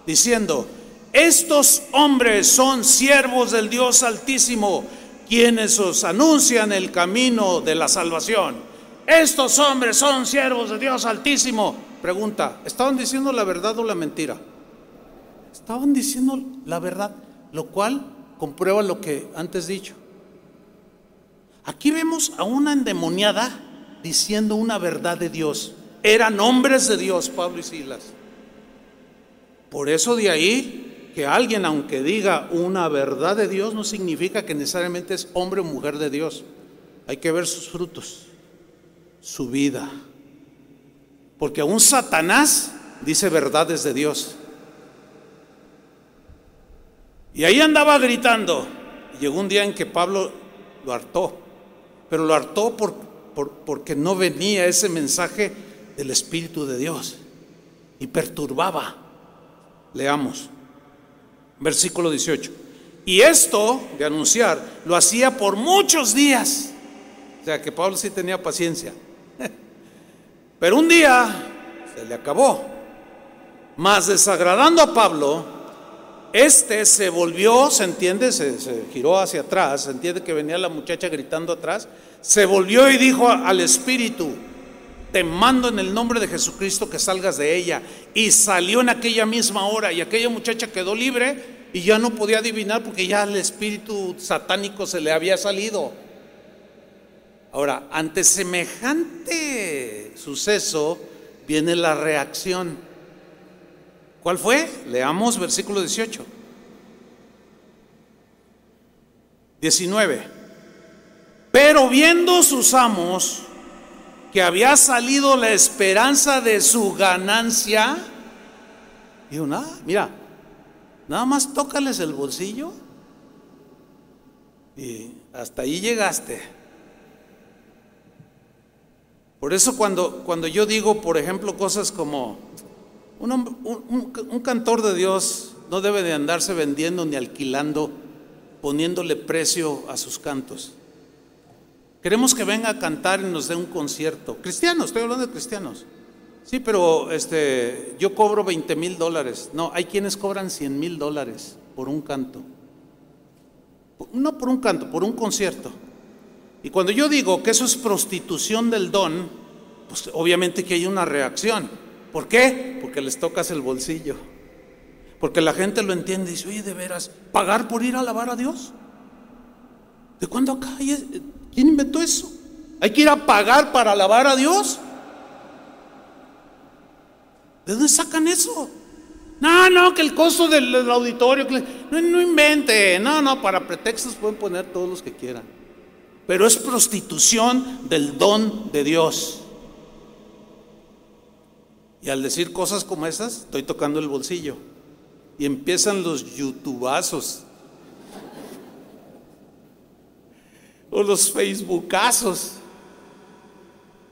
diciendo, estos hombres son siervos del Dios Altísimo, quienes os anuncian el camino de la salvación. Estos hombres son siervos de Dios Altísimo Pregunta, ¿estaban diciendo la verdad o la mentira? Estaban diciendo la verdad, lo cual comprueba lo que antes dicho. Aquí vemos a una endemoniada diciendo una verdad de Dios. Eran hombres de Dios, Pablo y Silas. Por eso de ahí que alguien, aunque diga una verdad de Dios, no significa que necesariamente es hombre o mujer de Dios. Hay que ver sus frutos, su vida. Porque aún Satanás dice verdades de Dios. Y ahí andaba gritando. llegó un día en que Pablo lo hartó. Pero lo hartó por, porque no venía ese mensaje del Espíritu de Dios. Y perturbaba. Leamos. Versículo 18. Y esto de anunciar lo hacía por muchos días. O sea que Pablo sí tenía paciencia. Pero un día se le acabó. Más desagradando a Pablo, este se volvió, se entiende, se, giró hacia atrás, se entiende que venía la muchacha gritando atrás, se volvió y dijo al espíritu, te mando en el nombre de Jesucristo que salgas de ella. Y salió en aquella misma hora y aquella muchacha quedó libre y ya no podía adivinar porque ya el espíritu satánico se le había salido. Ahora, ante semejante suceso viene la reacción. ¿Cuál fue? Leamos versículo 18. 19. Pero viendo sus amos que había salido la esperanza de su ganancia, dijo, nada, mira, nada más tócales el bolsillo y hasta ahí llegaste. Por eso cuando, cuando yo digo, por ejemplo, cosas como, un, cantor de Dios no debe de andarse vendiendo ni alquilando, poniéndole precio a sus cantos. Queremos que venga a cantar y nos dé un concierto. Cristianos, estoy hablando de cristianos. Sí, pero este, yo cobro 20 mil dólares. No, hay quienes cobran 100 mil dólares por un canto. No por un canto, por un concierto. Y cuando yo digo que eso es prostitución del don, pues obviamente que hay una reacción. ¿Por qué? Porque les tocas el bolsillo. Porque la gente lo entiende y dice, oye, de veras, ¿pagar por ir a alabar a Dios? ¿De cuándo acá? ¿Quién inventó eso? ¿Hay que ir a pagar para alabar a Dios? ¿De dónde sacan eso? No, no, que el costo del, auditorio, no, no invente, no, no, para pretextos pueden poner todos los que quieran. Pero es prostitución del don de Dios. Y al decir cosas como esas, estoy tocando el bolsillo. Y empiezan los youtubazos. O los facebookazos.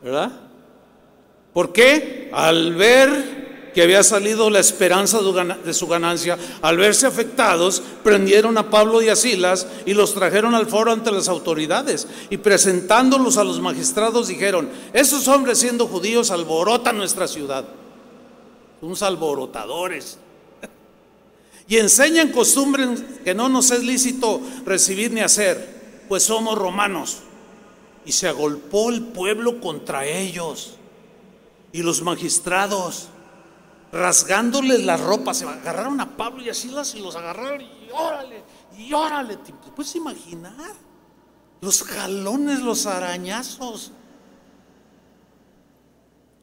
¿Verdad? ¿Por qué? Al ver que había salido la esperanza de su ganancia, al verse afectados, prendieron a Pablo y a Silas y los trajeron al foro ante las autoridades. Y presentándolos a los magistrados dijeron, esos hombres siendo judíos alborotan nuestra ciudad, unos alborotadores, y enseñan costumbres que no nos es lícito recibir ni hacer, pues somos romanos. Y se agolpó el pueblo contra ellos. Y los magistrados, rasgándoles las ropas, se agarraron a Pablo y a Silas y los agarraron y órale, y órale. ¿Te puedes imaginar? Los jalones, los arañazos.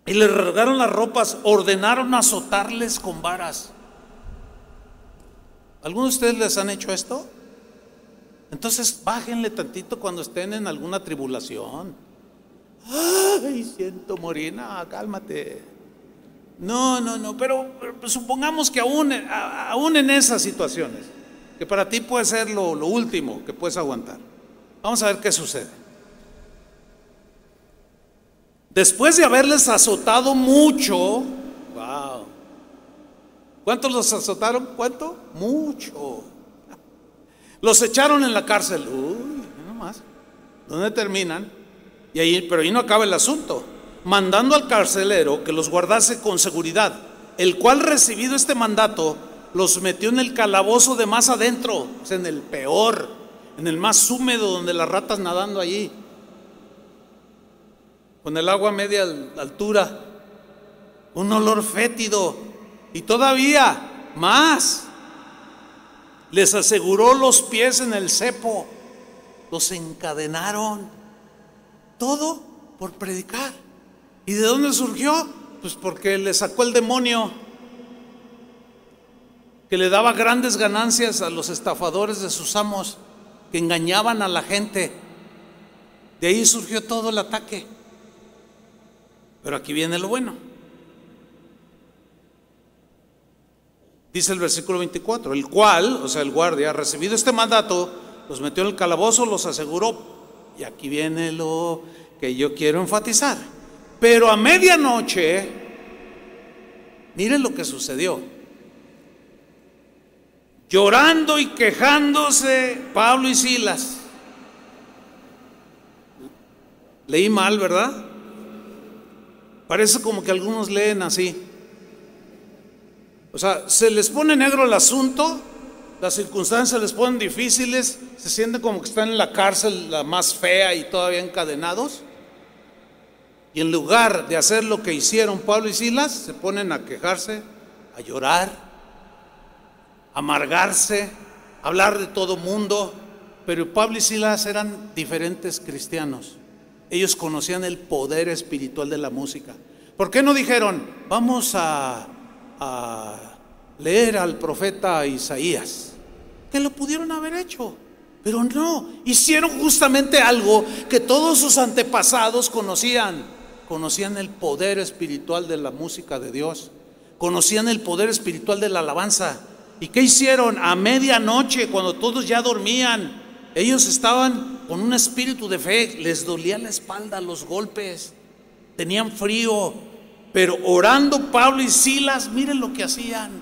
Y les rasgaron las ropas, ordenaron azotarles con varas. ¿Algunos de ustedes les han hecho esto? Entonces bájenle tantito cuando estén en alguna tribulación. Ay, siento morir. Cálmate. No, no, no, pero, supongamos que aún, aún en esas situaciones, que para ti puede ser lo, último que puedes aguantar. Vamos a ver qué sucede. Después de haberles azotado mucho, wow. ¿Cuántos los azotaron? ¿Cuánto? Mucho. Los echaron en la cárcel. Uy, no más. ¿Dónde terminan? Y ahí, pero ahí no acaba el asunto. Mandando al carcelero que los guardase con seguridad, el cual recibido este mandato, los metió en el calabozo de más adentro, en el peor, en el más húmedo, donde las ratas nadando allí, con el agua a media altura, un olor fétido, y todavía más. Les aseguró los pies en el cepo, los encadenaron todo por predicar. ¿Y de dónde surgió? Pues porque le sacó el demonio que le daba grandes ganancias a los estafadores de sus amos, que engañaban a la gente. De ahí surgió todo el ataque. Pero aquí viene lo bueno. Dice el versículo 24, el cual, o sea, el guardia, recibido este mandato, los metió en el calabozo, los aseguró y aquí viene lo que yo quiero enfatizar. Pero a medianoche, miren lo que sucedió. Llorando y quejándose Pablo y Silas. Leí mal, ¿verdad? Parece como que algunos leen así. O sea, se les pone negro el asunto las circunstancias les ponen difíciles, se sienten como que están en la cárcel, la más fea y todavía encadenados. Y en lugar de hacer lo que hicieron Pablo y Silas, se ponen a quejarse, a llorar, a amargarse, a hablar de todo mundo. Pero Pablo y Silas eran diferentes cristianos. Ellos conocían el poder espiritual de la música. ¿Por qué no dijeron, vamos a, a leer al profeta Isaías? que lo pudieron haber hecho. Pero no, hicieron justamente algo que todos sus antepasados conocían. Conocían el poder espiritual de la música de Dios. Conocían el poder espiritual de la alabanza. ¿Y qué hicieron? A medianoche, cuando todos ya dormían, ellos estaban con un espíritu de fe. Les dolía la espalda, los golpes. Tenían frío. Pero orando Pablo y Silas, miren lo que hacían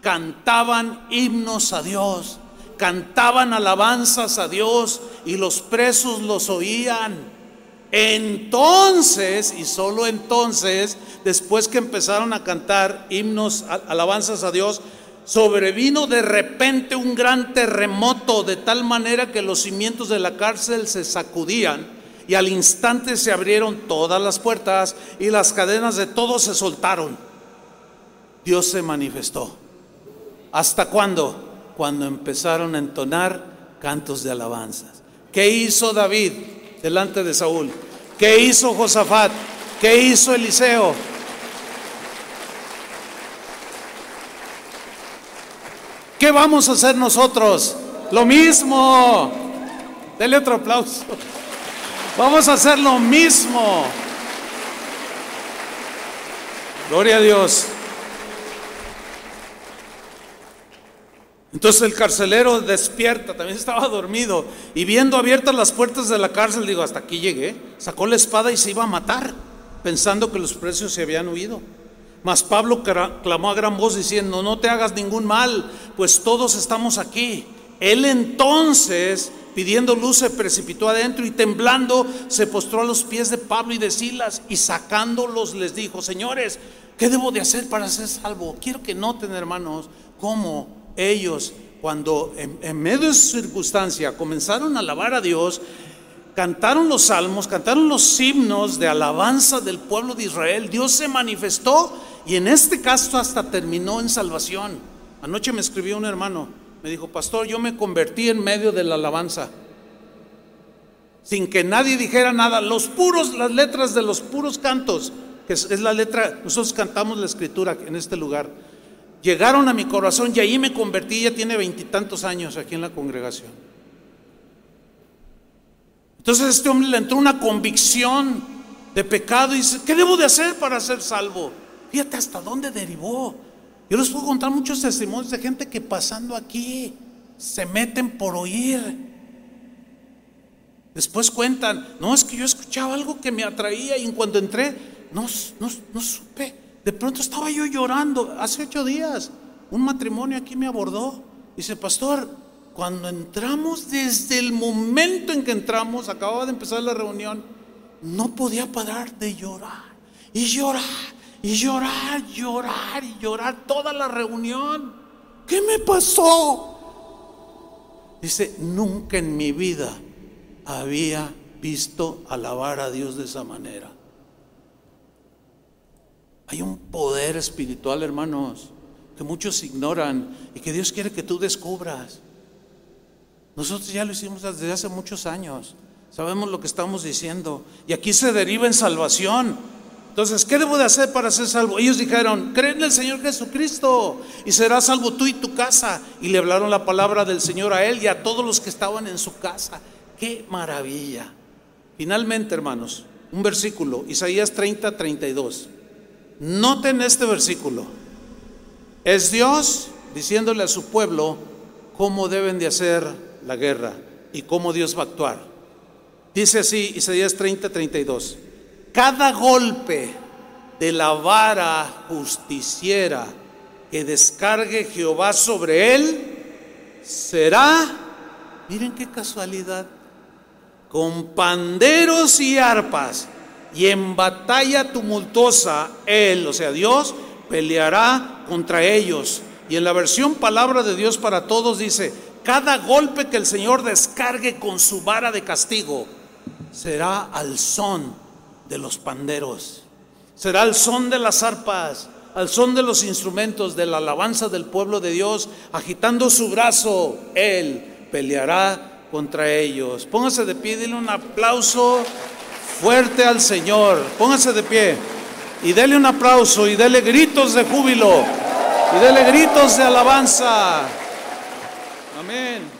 cantaban himnos a Dios, cantaban alabanzas a Dios y los presos los oían. Entonces, y solo entonces, después que empezaron a cantar himnos, alabanzas a Dios, sobrevino de repente un gran terremoto de tal manera que los cimientos de la cárcel se sacudían y al instante se abrieron todas las puertas y las cadenas de todos se soltaron. Dios se manifestó. ¿Hasta cuándo? Cuando empezaron a entonar cantos de alabanzas. ¿Qué hizo David delante de Saúl? ¿Qué hizo Josafat? ¿Qué hizo Eliseo? ¿Qué vamos a hacer nosotros? Lo mismo. Dele otro aplauso. Vamos a hacer lo mismo. Gloria a Dios. Entonces el carcelero despierta, también estaba dormido, y viendo abiertas las puertas de la cárcel, digo, hasta aquí llegué, sacó la espada y se iba a matar, pensando que los precios se habían huido. Mas Pablo clamó a gran voz diciendo, no te hagas ningún mal, pues todos estamos aquí. Él entonces, pidiendo luz, se precipitó adentro y temblando se postró a los pies de Pablo y de Silas y sacándolos les dijo, señores, ¿qué debo de hacer para ser salvo? Quiero que noten, hermanos, cómo ellos, cuando en, medio de su circunstancia comenzaron a alabar a Dios, cantaron los salmos, cantaron los himnos de alabanza del pueblo de Israel, Dios se manifestó y en este caso hasta terminó en salvación. Anoche me escribió un hermano, me dijo, pastor, yo me convertí en medio de la alabanza. Sin que nadie dijera nada, los puros, las letras de los puros cantos, que es, es la letra, nosotros cantamos la escritura en este lugar, llegaron a mi corazón y ahí me convertí, ya tiene veintitantos años aquí en la congregación. Entonces a este hombre le entró una convicción de pecado y dice, ¿qué debo de hacer para ser salvo? Fíjate hasta dónde derivó. Yo les puedo contar muchos testimonios de gente que pasando aquí se meten por oír. Después cuentan, no, es que yo escuchaba algo que me atraía y en cuanto entré, no, no, no supe. De pronto estaba yo llorando. Hace ocho días, un matrimonio aquí me abordó. Dice, pastor, cuando entramos, desde el momento en que entramos, acababa de empezar la reunión, no podía parar de llorar. Y llorar y llorar, llorar y llorar toda la reunión. ¿Qué me pasó? Dice, nunca en mi vida había visto alabar a Dios de esa manera. Hay un poder espiritual, hermanos, que muchos ignoran y que Dios quiere que tú descubras. Nosotros ya lo hicimos desde hace muchos años. Sabemos lo que estamos diciendo. Y aquí se deriva en salvación. Entonces, ¿qué debo de hacer para ser salvo? Ellos dijeron, cree en el Señor Jesucristo y serás salvo tú y tu casa. Y le hablaron la palabra del Señor a él y a todos los que estaban en su casa. ¡Qué maravilla! Finalmente, hermanos, un versículo, Isaías 30, 32. Noten este versículo. Es Dios diciéndole a su pueblo cómo deben de hacer la guerra y cómo Dios va a actuar. Dice así Isaías 30, 32 cada golpe de la vara justiciera que descargue Jehová sobre él será, miren qué casualidad, con panderos y arpas y en batalla tumultuosa él, o sea, Dios, peleará contra ellos. Y en la versión palabra de Dios para todos dice, cada golpe que el Señor descargue con su vara de castigo será al son de los panderos. Será el son de las arpas, al son de los instrumentos de la alabanza del pueblo de Dios, agitando su brazo, Él peleará contra ellos. Póngase de pie, dile un aplauso fuerte al Señor. Póngase de pie y dele un aplauso y dele gritos de júbilo y dele gritos de alabanza. Amén.